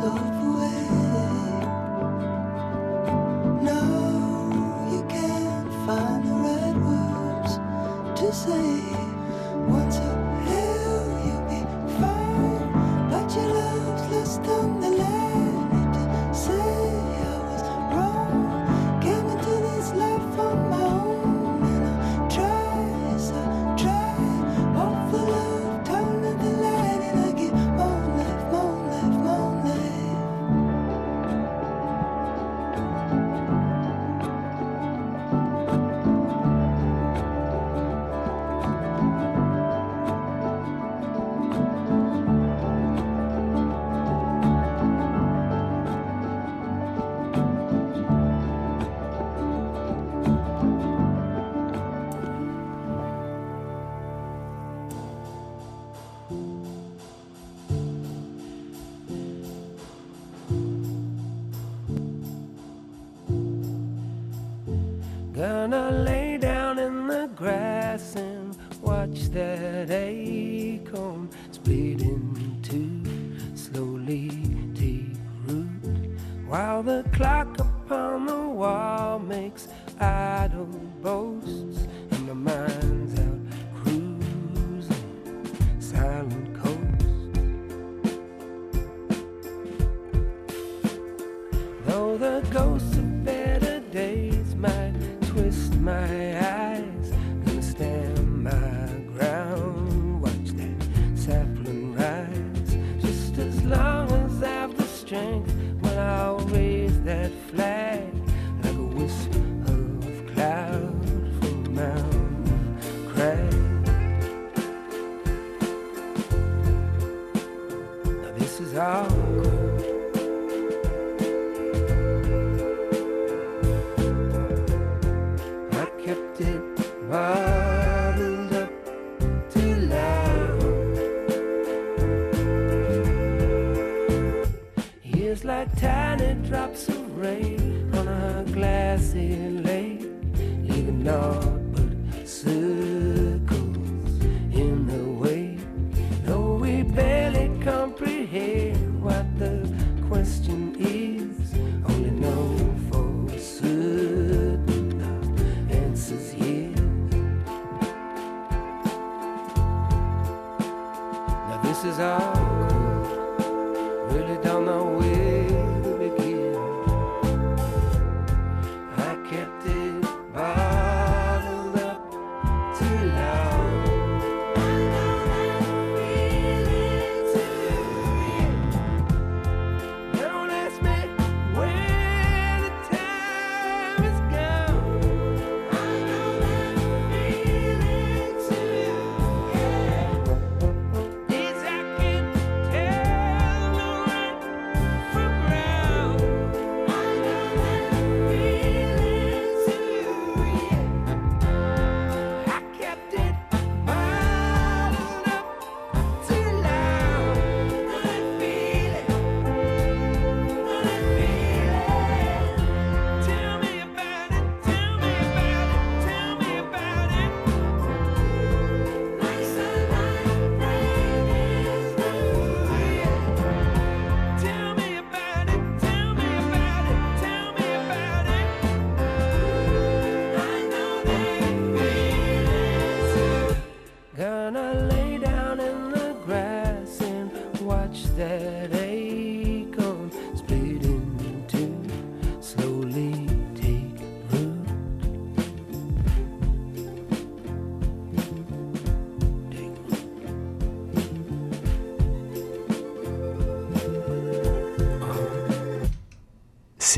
的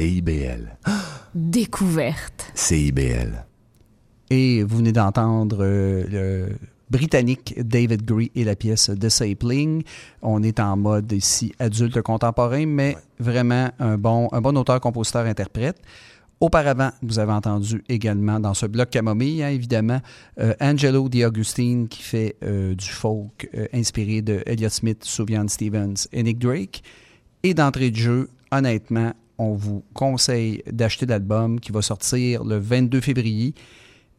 CIBL. Découverte. CIBL. Et vous venez d'entendre euh, le britannique David Gree et la pièce The Sapling. On est en mode ici adulte contemporain, mais vraiment un bon, un bon auteur, compositeur, interprète. Auparavant, vous avez entendu également dans ce bloc Camomille, hein, évidemment, euh, Angelo Di Augustine qui fait euh, du folk euh, inspiré de Elliott Smith, Sufjan Stevens et Nick Drake. Et d'entrée de jeu, honnêtement, on vous conseille d'acheter l'album qui va sortir le 22 février,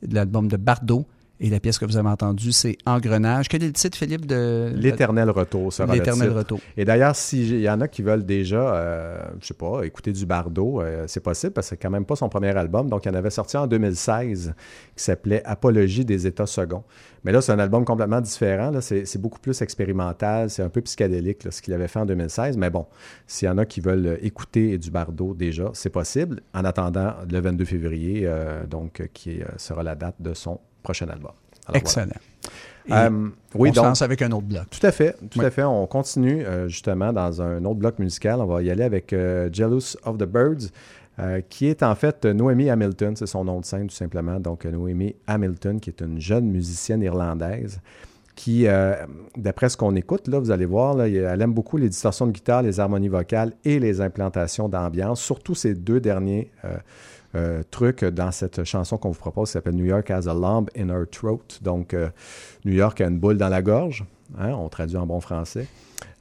l'album de Bardot. Et la pièce que vous avez entendue, c'est Engrenage. Quel est le titre, Philippe, de... L'éternel retour sera L'éternel retour. Et d'ailleurs, s'il y en a qui veulent déjà, euh, je sais pas, écouter du Bardot, euh, c'est possible parce que c'est quand même pas son premier album. Donc, il en avait sorti en 2016 qui s'appelait Apologie des États seconds. Mais là, c'est un album complètement différent. C'est beaucoup plus expérimental, c'est un peu psychédélique là, ce qu'il avait fait en 2016. Mais bon, s'il y en a qui veulent écouter du Bardot déjà, c'est possible. En attendant, le 22 février, euh, donc, euh, qui euh, sera la date de son prochain album. Alors, Excellent. Voilà. Euh, oui, on se donc, lance avec un autre bloc. tout à fait, tout Oui. à fait. On continue euh, justement dans un autre bloc musical. On va y aller avec euh, Jealous of the Birds, euh, qui est en fait Noémie Hamilton, c'est son nom de scène tout simplement. Donc Noémie Hamilton, qui est une jeune musicienne irlandaise, qui, euh, d'après ce qu'on écoute, là, vous allez voir, là, elle aime beaucoup les distorsions de guitare, les harmonies vocales et les implantations d'ambiance, surtout ces deux derniers euh, euh, trucs dans cette chanson qu'on vous propose, qui s'appelle New York has a lump in her throat. Donc, euh, New York a une boule dans la gorge. hein, on traduit en bon français.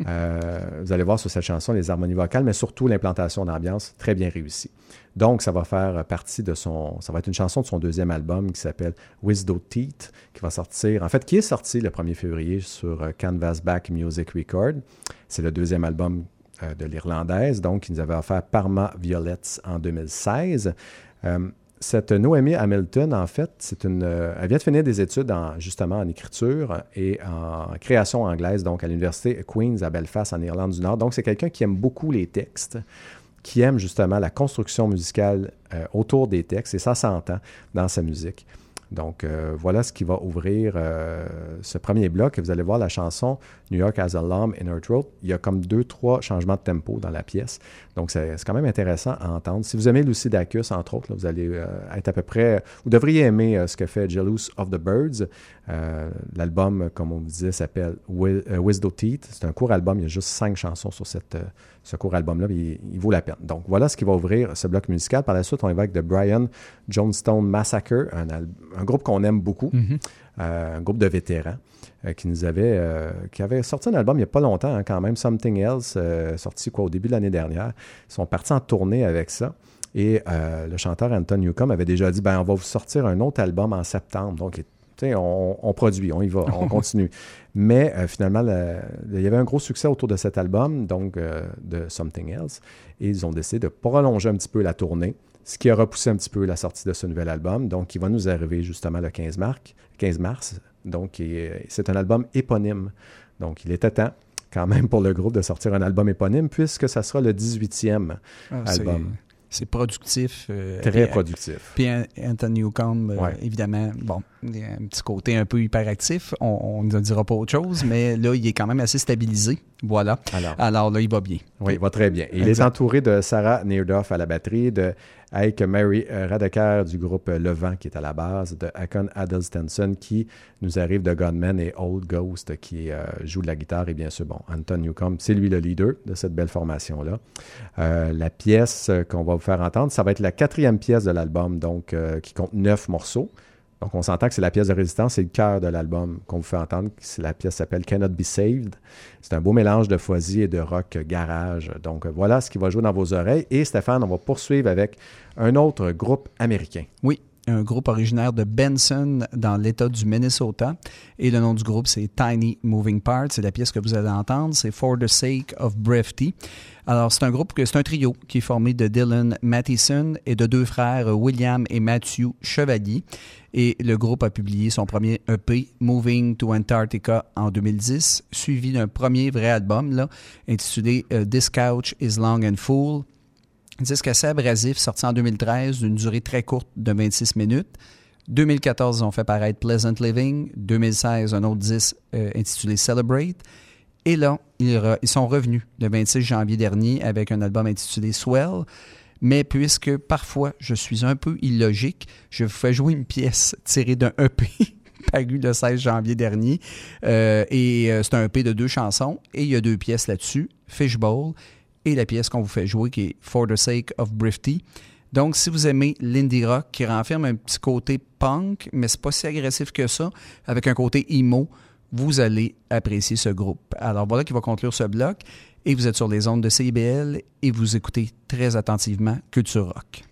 Euh, vous allez voir sur cette chanson les harmonies vocales, mais surtout l'implantation d'ambiance très bien réussie. Donc, ça va faire partie de son. Ça va être une chanson de son deuxième album qui s'appelle Wisdo Teeth, qui va sortir. En fait, qui est sorti le 1er février sur Canvas Back Music Record. C'est le deuxième album euh, de l'Irlandaise, donc, qui nous avait offert Parma Violets en 2016. Euh, cette Noémie Hamilton, en fait, c'est une, euh, elle vient de finir des études en, justement en écriture et en création anglaise, donc à l'Université Queen's à Belfast, en Irlande du Nord. Donc, c'est quelqu'un qui aime beaucoup les textes, qui aime justement la construction musicale autour des textes, et ça s'entend dans sa musique. Donc, euh, voilà ce qui va ouvrir euh, ce premier bloc. Et vous allez voir la chanson New York has a Lump in Her Throat. Il y a comme deux, trois changements de tempo dans la pièce. Donc, c'est quand même intéressant à entendre. Si vous aimez Lucy Dacus, entre autres, vous allez euh, être à peu près. Vous devriez aimer ce que fait Jealous of the Birds. Euh, L'album, comme on vous disait, s'appelle euh, Wisdo Teeth. C'est un court album. Il y a juste cinq chansons sur cette, euh, ce court album-là. mais Il, il vaut la peine. Donc, voilà ce qui va ouvrir ce bloc musical. Par la suite, on évoque de Brian Jonestown Massacre, un, groupe qu'on aime beaucoup, euh, un groupe de vétérans qui nous avait, qui avait sorti un album il n'y a pas longtemps hein, quand même, Something Else, sorti quoi au début de l'année dernière. Ils sont partis en tournée avec ça. Et le chanteur Anton Newcomb avait déjà dit ben on va vous sortir un autre album en septembre. Donc, tu sais, on, on produit, on y va, on continue. Mais euh, finalement, le- il y avait un gros succès autour de cet album, donc euh, de Something Else. Et ils ont décidé de prolonger un petit peu la tournée, ce qui a repoussé un petit peu la sortie de ce nouvel album. Donc, il va nous arriver justement le 15 mars. 15 mars. Donc, et, euh, c'est un album éponyme. Donc, il était temps quand même pour le groupe de sortir un album éponyme, puisque ça sera le 18e Ah, album. C'est productif. euh, Très puis- productif. Puis An- Anthony Newcomb, euh, Ouais. évidemment, bon, un petit côté un peu hyperactif. On, on ne dira pas autre chose, mais là, il est quand même assez stabilisé. Voilà. Alors, Alors là, il va bien. Oui, il va très bien. Il est Exact. entouré de Sarah Neerdoff à la batterie, de Ike Mary Radeker du groupe euh, Le Vent qui est à la base, de Akon Adelstenson qui nous arrive de Gunman et Old Ghost qui euh, joue de la guitare et bien sûr, bon, Anton Newcomb, c'est lui le leader de cette belle formation-là. Euh, la pièce qu'on va vous faire entendre, ça va être la quatrième pièce de l'album, donc euh, qui compte neuf morceaux. Donc, on s'entend que c'est la pièce de résistance, c'est le cœur de l'album qu'on vous fait entendre. La pièce s'appelle Cannot Be Saved. C'est un beau mélange de Fuzzy et de rock garage. Donc, voilà ce qui va jouer dans vos oreilles. Et Stéphane, on va poursuivre avec un autre groupe américain. Oui, un groupe originaire de Benson dans l'État du Minnesota. Et le nom du groupe, c'est Tiny Moving Parts. C'est la pièce que vous allez entendre. C'est For the Sake of Brevity. Alors, c'est un groupe, c'est un trio qui est formé de Dylan Mathison et de deux frères, William et Matthew Chevalier. Et le groupe a publié son premier EP, Moving to Antarctica, en 2010, suivi d'un premier vrai album, intitulé euh, This Couch is Long and Full. Disque assez abrasif, sorti en 2013, d'une durée très courte de 26 minutes. 2014, ils ont fait paraître Pleasant Living. 2016, un autre disque euh, intitulé Celebrate. Et là, ils sont revenus le 26 janvier dernier avec un album intitulé Swell. Mais puisque parfois je suis un peu illogique, je vous fais jouer une pièce tirée d'un EP paru le 16 janvier dernier. Euh, et euh, c'est un EP de deux chansons. Et il y a deux pièces là-dessus, Fishbowl et la pièce qu'on vous fait jouer qui est For the Sake of Brifty. Donc, si vous aimez l'indie rock qui renferme un petit côté punk, mais c'est pas si agressif que ça, avec un côté emo, vous allez apprécier ce groupe. Alors voilà qui va conclure ce bloc. Et vous êtes sur les ondes de CIBL et vous écoutez très attentivement Culture Rock.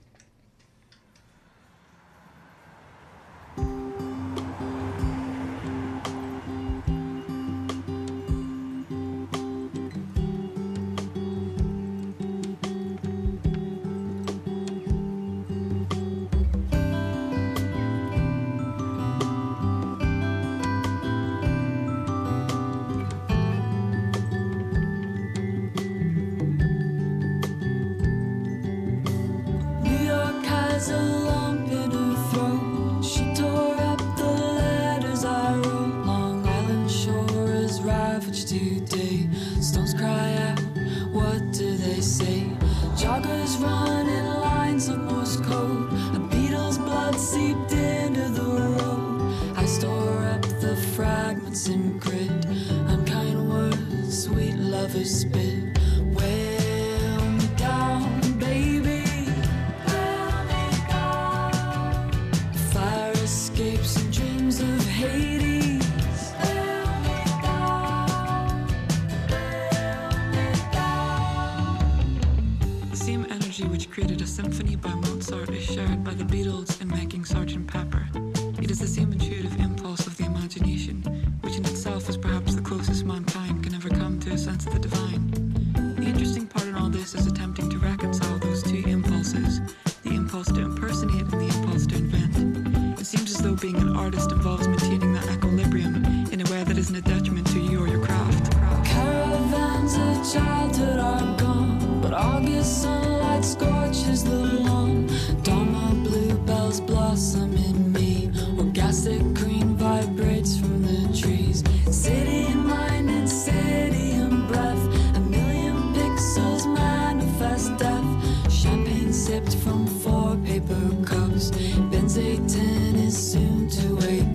being an artist involves maintaining that equilibrium in a way that isn't a detriment to you or your craft. Caravans of childhood are gone, but August sunlight scorches the lawn. Dharma bluebells blossom in me, orgastic green vibrates from the trees. City mind. to wait.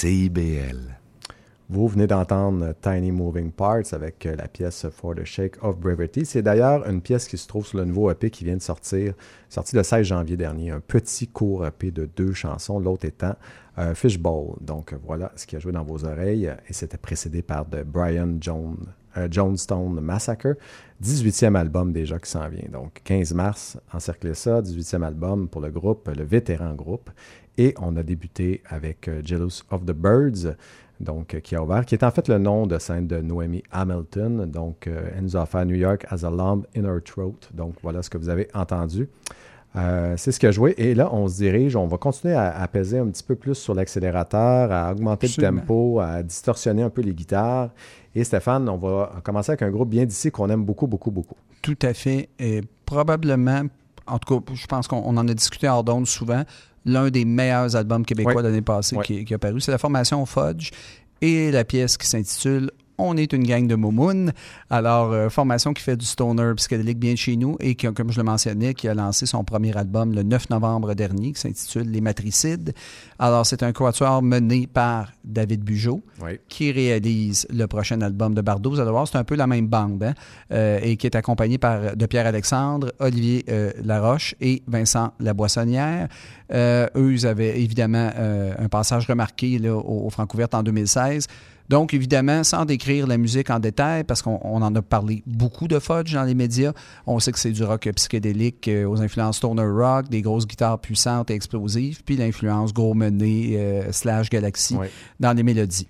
CIBL. Vous venez d'entendre Tiny Moving Parts avec euh, la pièce For the Shake of Brevity. C'est d'ailleurs une pièce qui se trouve sur le nouveau EP qui vient de sortir, sorti le 16 janvier dernier. Un petit court EP de deux chansons, l'autre étant euh, Fishbowl. Donc voilà ce qui a joué dans vos oreilles. Et c'était précédé par The Brian Jones, euh, Massacre. 18e album déjà qui s'en vient. Donc 15 mars, encerclez ça. 18e album pour le groupe, le vétéran groupe. Et on a débuté avec euh, Jealous of the Birds, donc euh, qui a ouvert, qui est en fait le nom de scène de Noemi Hamilton. Donc, euh, elle nous a offert New York as a Lamb in Her Throat. Donc, voilà ce que vous avez entendu. Euh, c'est ce qui a joué. Et là, on se dirige, on va continuer à, à peser un petit peu plus sur l'accélérateur, à augmenter Absolument. le tempo, à distorsionner un peu les guitares. Et Stéphane, on va commencer avec un groupe bien d'ici qu'on aime beaucoup, beaucoup, beaucoup. Tout à fait. Et probablement, en tout cas, je pense qu'on on en a discuté hors d'onde souvent, l'un des meilleurs albums québécois Ouais. d'année passée qui a paru. C'est la formation Fudge et la pièce qui s'intitule On est une gang de Momoun. Alors, euh, formation qui fait du stoner psychédélique bien de chez nous et qui, comme je le mentionnais, qui a lancé son premier album le 9 novembre dernier qui s'intitule Les Matricides. Alors, c'est un quatuor mené par David Bugeaud Oui. qui réalise le prochain album de Bardot. Vous allez voir, c'est un peu la même bande, hein, euh, et qui est accompagné par de Pierre-Alexandre, Olivier euh, Laroche et Vincent Laboissonnière. Eux, ils avaient évidemment un passage remarqué là, au, au Francouverte en 2016. Donc, évidemment, sans décrire la musique en détail, parce qu'on on en a parlé beaucoup de Fudge dans les médias, on sait que c'est du rock psychédélique euh, aux influences stoner rock, des grosses guitares puissantes et explosives, puis l'influence gros mené euh, slash galaxy Oui. dans les mélodies.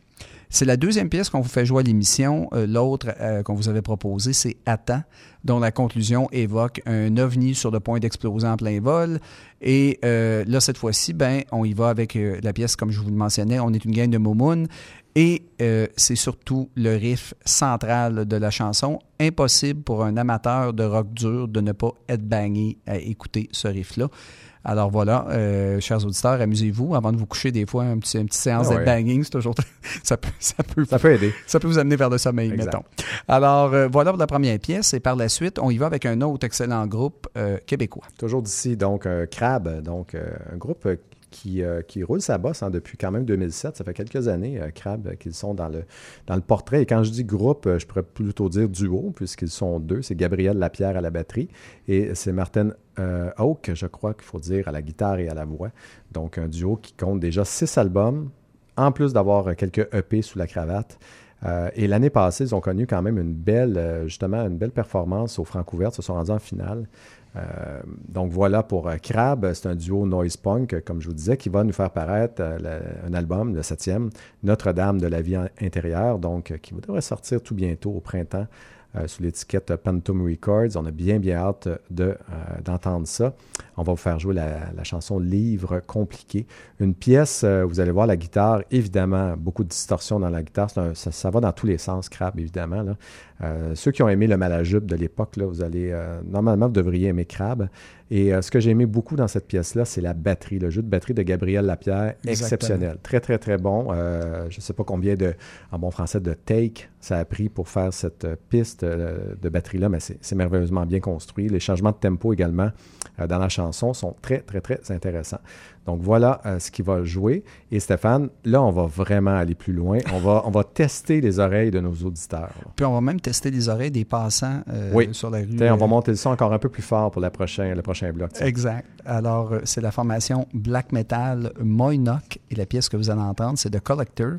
C'est la deuxième pièce qu'on vous fait jouer à l'émission. Euh, L'autre euh, qu'on vous avait proposé, c'est Attends, dont la conclusion évoque un ovni sur le point d'exploser en plein vol. Et euh, là, cette fois-ci, ben, on y va avec la pièce, comme je vous le mentionnais, On est une gang de Momoun. Et euh, c'est surtout le riff central de la chanson. Impossible pour un amateur de rock dur de ne pas être bagné à écouter ce riff-là. Alors voilà, euh, chers auditeurs, amusez-vous avant de vous coucher des fois, un petit, une petite séance Ah ouais. d'headbanging, c'est toujours ça peut, ça peut, Ça peut aider. ça peut vous amener vers le sommeil, Exact. mettons. Alors euh, voilà pour la première pièce et par la suite, on y va avec un autre excellent groupe euh, québécois. Toujours d'ici, donc euh, Crab, donc un groupe qui, euh, qui roule sa bosse hein, depuis quand même 2007. Ça fait quelques années, euh, Crab, euh, qu'ils sont dans le, dans le portrait. Et quand je dis groupe, je pourrais plutôt dire duo, puisqu'ils sont deux. C'est Gabriel Lapierre à la batterie et c'est Martin euh, Hawk, je crois qu'il faut dire, à la guitare et à la voix. Donc un duo qui compte déjà six albums, en plus d'avoir quelques EP sous la cravate. Et l'année passée, ils ont connu quand même une belle, justement, une belle performance au Francouverte, se sont rendus en finale. Euh, donc voilà pour euh, Crab, c'est un duo noise punk, comme je vous disais, qui va nous faire paraître euh, un album, le septième, Notre-Dame de la vie intérieure, donc qui devrait sortir tout bientôt au printemps sous l'étiquette Phantom Records. On a bien, bien hâte euh, d'entendre ça. On va vous faire jouer la, la chanson Livre compliqué. Une pièce, euh, vous allez voir la guitare, évidemment, beaucoup de distorsion dans la guitare. Ça, va dans tous les sens, Crab, évidemment. là. Euh, ceux qui ont aimé le Malajube de l'époque, vous allez, euh, normalement, vous devriez aimer Crab. Et euh, ce que j'ai aimé beaucoup dans cette pièce-là, c'est la batterie, le jeu de batterie de Gabriel Lapierre, Exactement. exceptionnel. Très, très, très bon. Euh, je ne sais pas combien de, en bon français, de take ça a pris pour faire cette euh, piste euh, de batterie-là, mais c'est merveilleusement bien construit. Les changements de tempo également dans la chanson sont très, très, très intéressants. Donc voilà euh, ce qui va jouer. Et Stéphane, là, on va vraiment aller plus loin. On va, on va tester les oreilles de nos auditeurs. là. Puis on va même tester les oreilles des passants euh, Oui. sur la rue. Tiens, on va euh, monter le son encore un peu plus fort pour la prochaine, le prochain bloc. tiens. Exact. Alors, c'est la formation black metal Moinock et la pièce que vous allez entendre, c'est The Collector.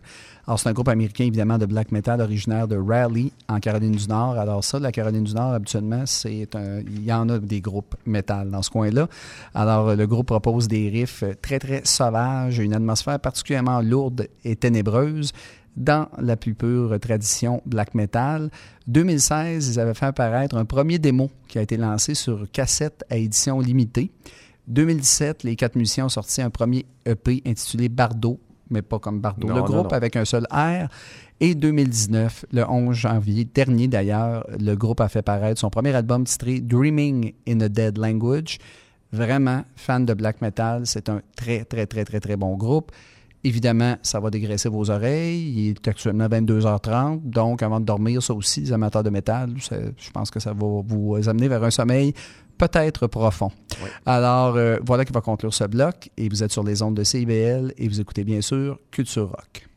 Alors, c'est un groupe américain, évidemment, de black metal originaire de Raleigh, en Caroline du Nord. Alors, ça, la Caroline du Nord, habituellement. Il y en a des groupes metal dans ce coin-là. Alors, le groupe propose des riffs très, très sauvages, une atmosphère particulièrement lourde et ténébreuse dans la plus pure tradition black metal. 2016, ils avaient fait apparaître un premier démo qui a été lancé sur cassette à édition limitée. 2017, les quatre musiciens ont sorti un premier EP intitulé Bardo, mais pas comme Bardo, Non, le non, groupe non. avec un seul R. Et 2019, le 11 janvier dernier d'ailleurs, le groupe a fait paraître son premier album titré Dreaming in a Dead Language. Vraiment fan de black metal, c'est un très très très très très bon groupe. Évidemment, ça va dégraisser vos oreilles. Il est actuellement 22h30, donc avant de dormir, ça aussi, les amateurs de métal, je pense que ça va vous amener vers un sommeil peut-être profond. Alors, euh, voilà qui va conclure ce bloc. Et vous êtes sur les ondes de CIBL et vous écoutez bien sûr Culture Rock.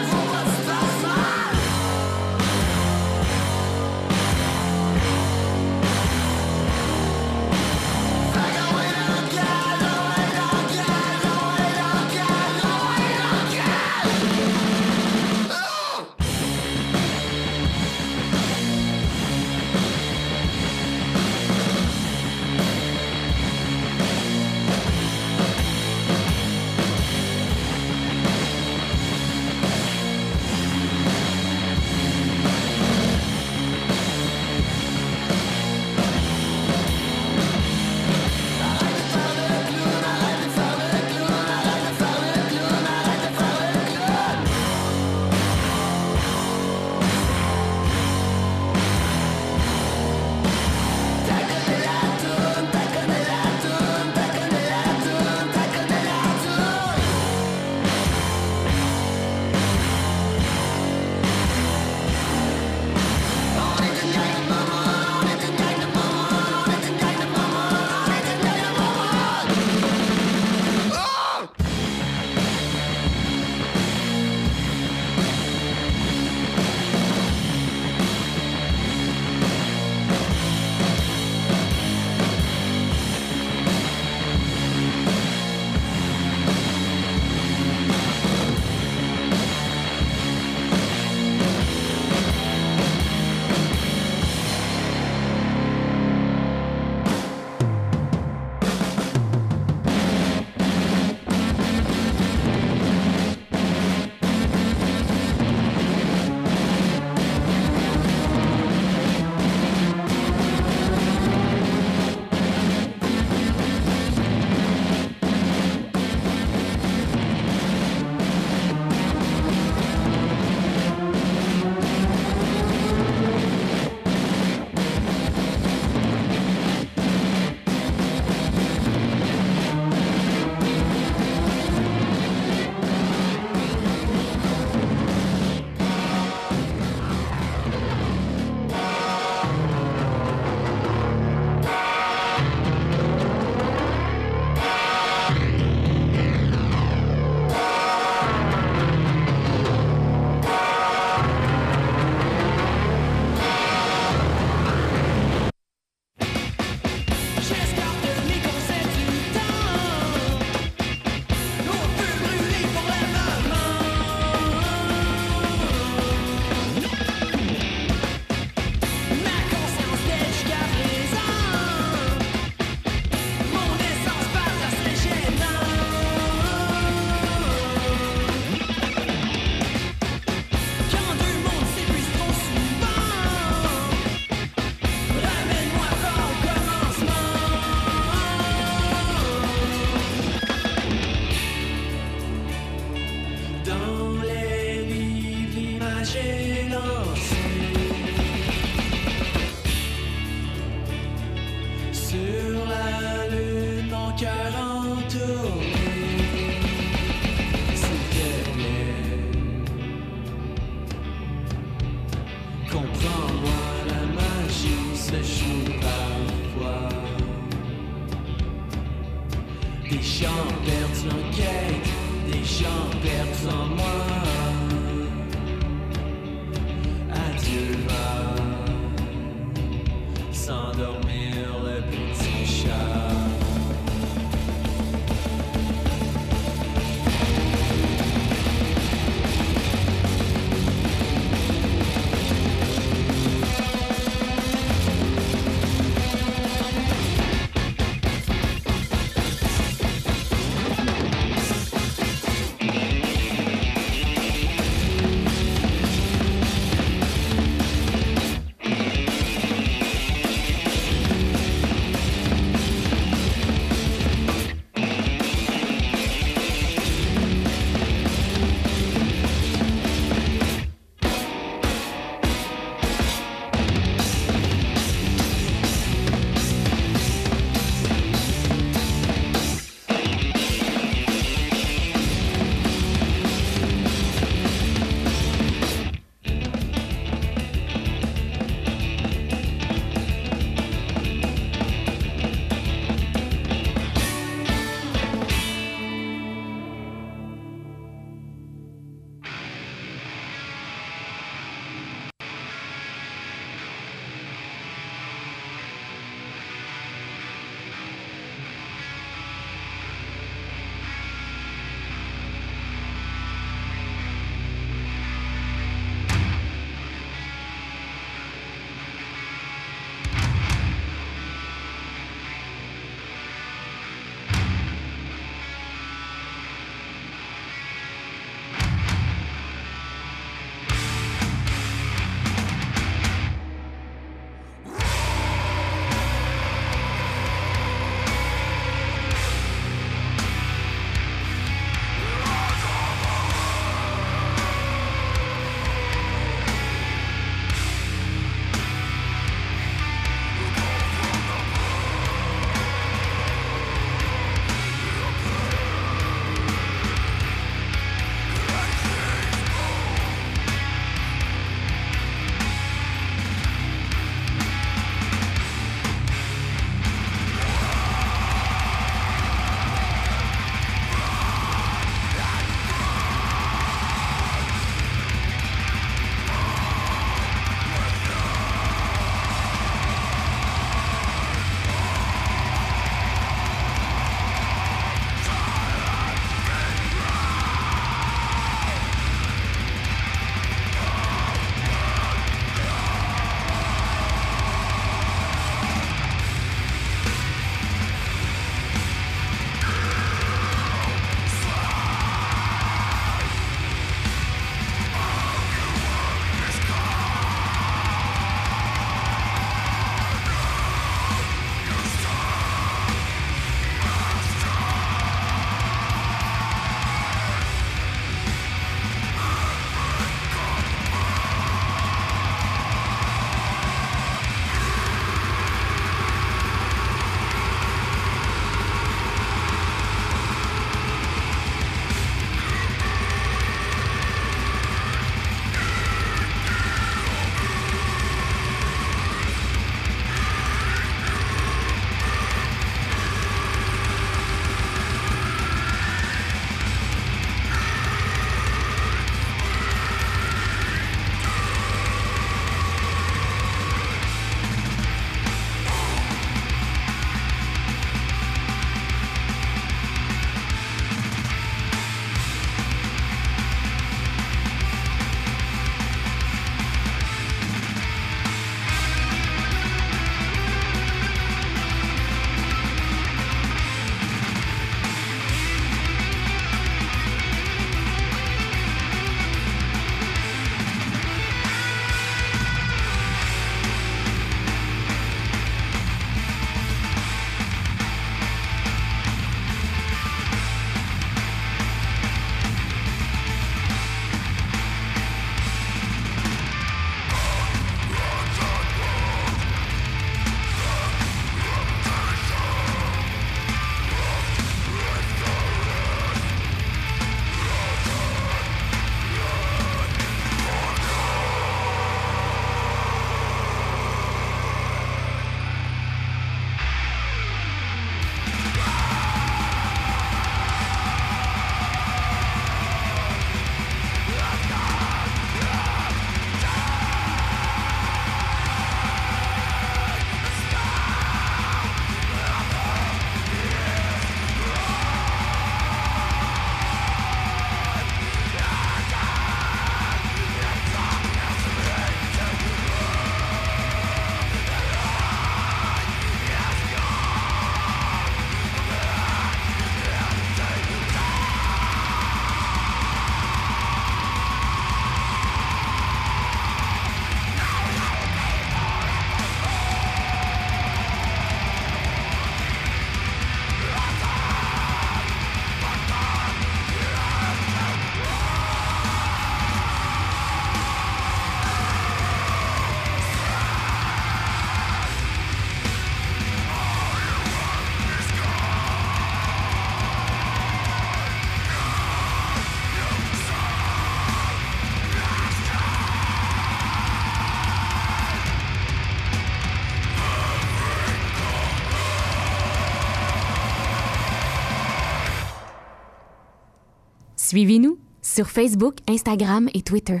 Suivez-nous sur Facebook, Instagram et Twitter.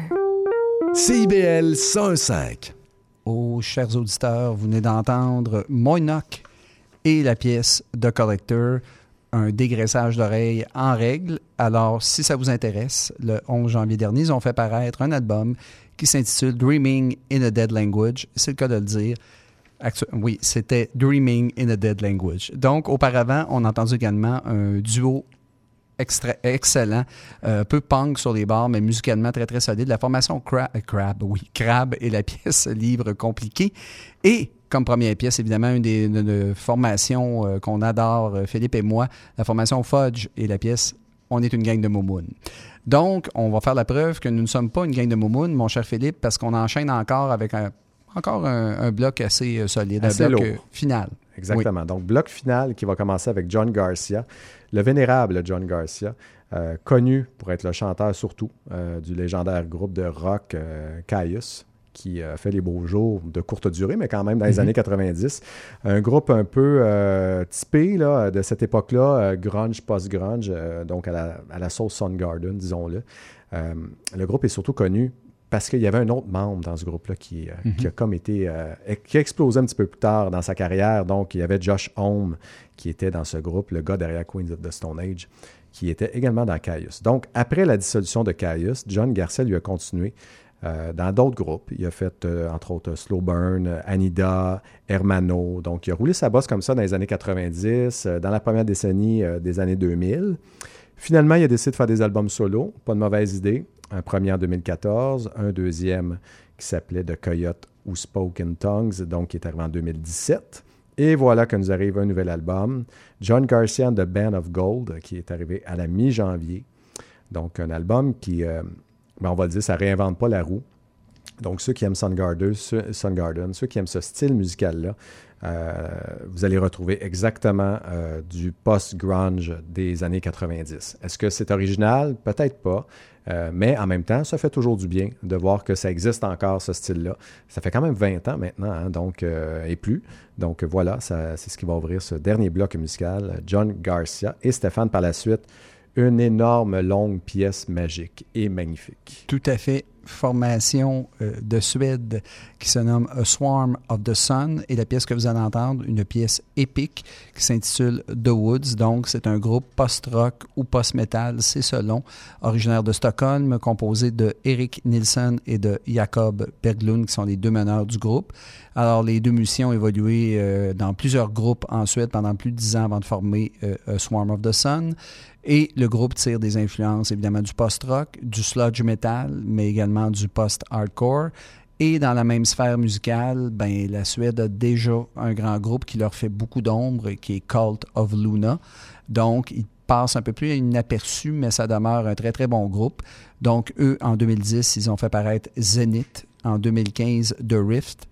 CIBL 105. Oh, chers auditeurs, vous venez d'entendre Moynock et la pièce The Collector, un dégraissage d'oreilles en règle. Alors, si ça vous intéresse, le 11 janvier dernier, ils ont fait paraître un album qui s'intitule Dreaming in a Dead Language. C'est le cas de le dire. Oui, c'était Dreaming in a Dead Language. Donc, auparavant, on a entendu également un duo extra- excellent, euh, un peu punk sur les bords, mais musicalement très très solide. La formation euh, Crab, oui, Crab et la pièce Livre compliqué. Et comme première pièce, évidemment, une des une- une formations euh, qu'on adore, euh, Philippe et moi, la formation Fudge et la pièce On est une gang de Momoun. Donc, on va faire la preuve que nous ne sommes pas une gang de Momoun, mon cher Philippe, parce qu'on enchaîne encore avec un, encore un, un bloc assez euh, solide, Assez un bloc lourd. euh, final. Exactement. Donc, bloc final qui va commencer avec John Garcia, le vénérable John Garcia, euh, connu pour être le chanteur surtout euh, du légendaire groupe de rock euh, Caius, qui a fait les beaux jours de courte durée, mais quand même dans les Mhm. années 90. Un groupe un peu typé là, de cette époque-là, grunge, post-grunge, donc à la, à la sauce Soundgarden, disons-le. Le groupe est surtout connu parce qu'il y avait un autre membre dans ce groupe-là qui, euh, Mhm. qui a comme été euh, qui a explosé un petit peu plus tard dans sa carrière. Donc, il y avait Josh Homme qui était dans ce groupe, le gars derrière Queens of the Stone Age, qui était également dans Caius. Donc, après la dissolution de Caius, John Garcia lui a continué euh, dans d'autres groupes. Il a fait, entre autres, Slow Burn, Anida, Hermano. Donc, il a roulé sa bosse comme ça dans les années 90, euh, dans la première décennie des années 2000. Finalement, il a décidé de faire des albums solo. Pas de mauvaise idée. Un premier en 2014, un deuxième qui s'appelait The Coyote ou Spoken Tongues, donc qui est arrivé en 2017. Et voilà que nous arrive un nouvel album, John Garcia and the Band of Gold, qui est arrivé à la mi-janvier. Donc, un album qui, euh, ben, on va le dire, ça réinvente pas la roue. Donc, ceux qui aiment Soundgarden, ceux, ceux qui aiment ce style musical-là, euh, vous allez retrouver exactement euh, du post-grunge des années 90. Est-ce que c'est original? Peut-être pas. Euh, mais en même temps, ça fait toujours du bien de voir que ça existe encore, ce style-là. Ça fait quand même 20 ans maintenant, hein, donc, euh, et plus. Donc voilà, c'est ce qui va ouvrir ce dernier bloc musical. John Garcia et Stéphane par la suite. Une énorme longue pièce magique et magnifique. Tout à fait. Formation euh, de Suède qui se nomme A Swarm of the Sun et la pièce que vous allez entendre, une pièce épique qui s'intitule The Woods. Donc, c'est un groupe post-rock ou post-metal, c'est selon, originaire de Stockholm, composé de Eric Nilsson et de Jacob Berglund qui sont les deux meneurs du groupe. Alors, les deux musiciens ont évolué euh, dans plusieurs groupes en Suède pendant plus de dix ans avant de former euh, A Swarm of the Sun. Et le groupe tire des influences évidemment du post-rock, du sludge metal, mais également du post-hardcore. Et dans la même sphère musicale, ben, la Suède a déjà un grand groupe qui leur fait beaucoup d'ombre, qui est Cult of Luna. Donc, ils passent un peu plus inaperçus, mais ça demeure un très, très bon groupe. Donc, eux, en 2010, ils ont fait paraître Zenith. En 2015, The Rift.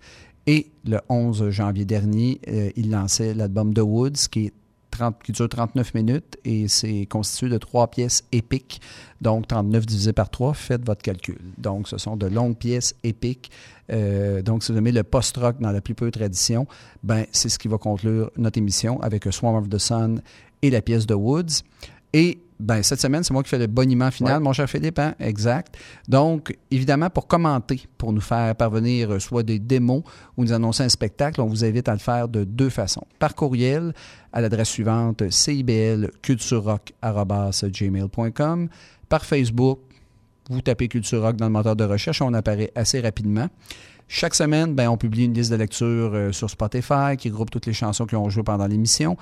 Et le 11 janvier dernier, euh, ils lançaient l'album The Woods, qui est 30 qui dure 39 minutes et c'est constitué de trois pièces épiques. Donc, 39 divisé par 3, faites votre calcul. Donc, ce sont de longues pièces épiques. Euh, donc, si vous aimez le post-rock dans la plus pure tradition, ben, c'est ce qui va conclure notre émission avec Swarm of the Sun et la pièce de Woods. Et ben, cette semaine, c'est moi qui fais le boniment final, Ouais. mon cher Philippe, hein? exact. Donc, évidemment, pour commenter, pour nous faire parvenir euh, soit des démos ou nous annoncer un spectacle, on vous invite à le faire de deux façons. Par courriel à l'adresse suivante ciblculturerock.gmail.com Par Facebook, vous tapez Culture Rock dans le moteur de recherche, on apparaît assez rapidement. Chaque semaine, ben, on publie une liste de lecture euh, sur Spotify qui groupe toutes les chansons qui ont joué pendant l'émission.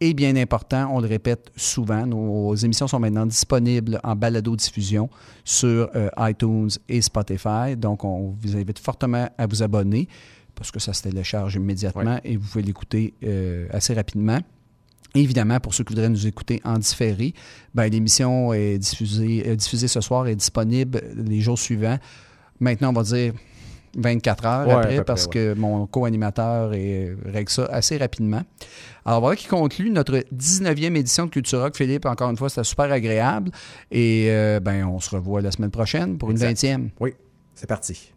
Et bien important, on le répète souvent, nos émissions sont maintenant disponibles en balado-diffusion sur euh, iTunes et Spotify. Donc, on vous invite fortement à vous abonner parce que ça se télécharge immédiatement et vous pouvez l'écouter euh, assez rapidement. Évidemment, pour ceux qui voudraient nous écouter en différé, ben, l'émission est diffusée, euh, diffusée ce soir et disponible les jours suivants. Maintenant, on va dire 24 heures Ouais, après parce que mon co-animateur règle ça assez rapidement. Alors voilà qui conclut notre 19e édition de Culture Rock. Philippe, encore une fois, c'était super agréable. Et euh, ben, on se revoit la semaine prochaine pour Exact. une 20e. Oui, c'est parti.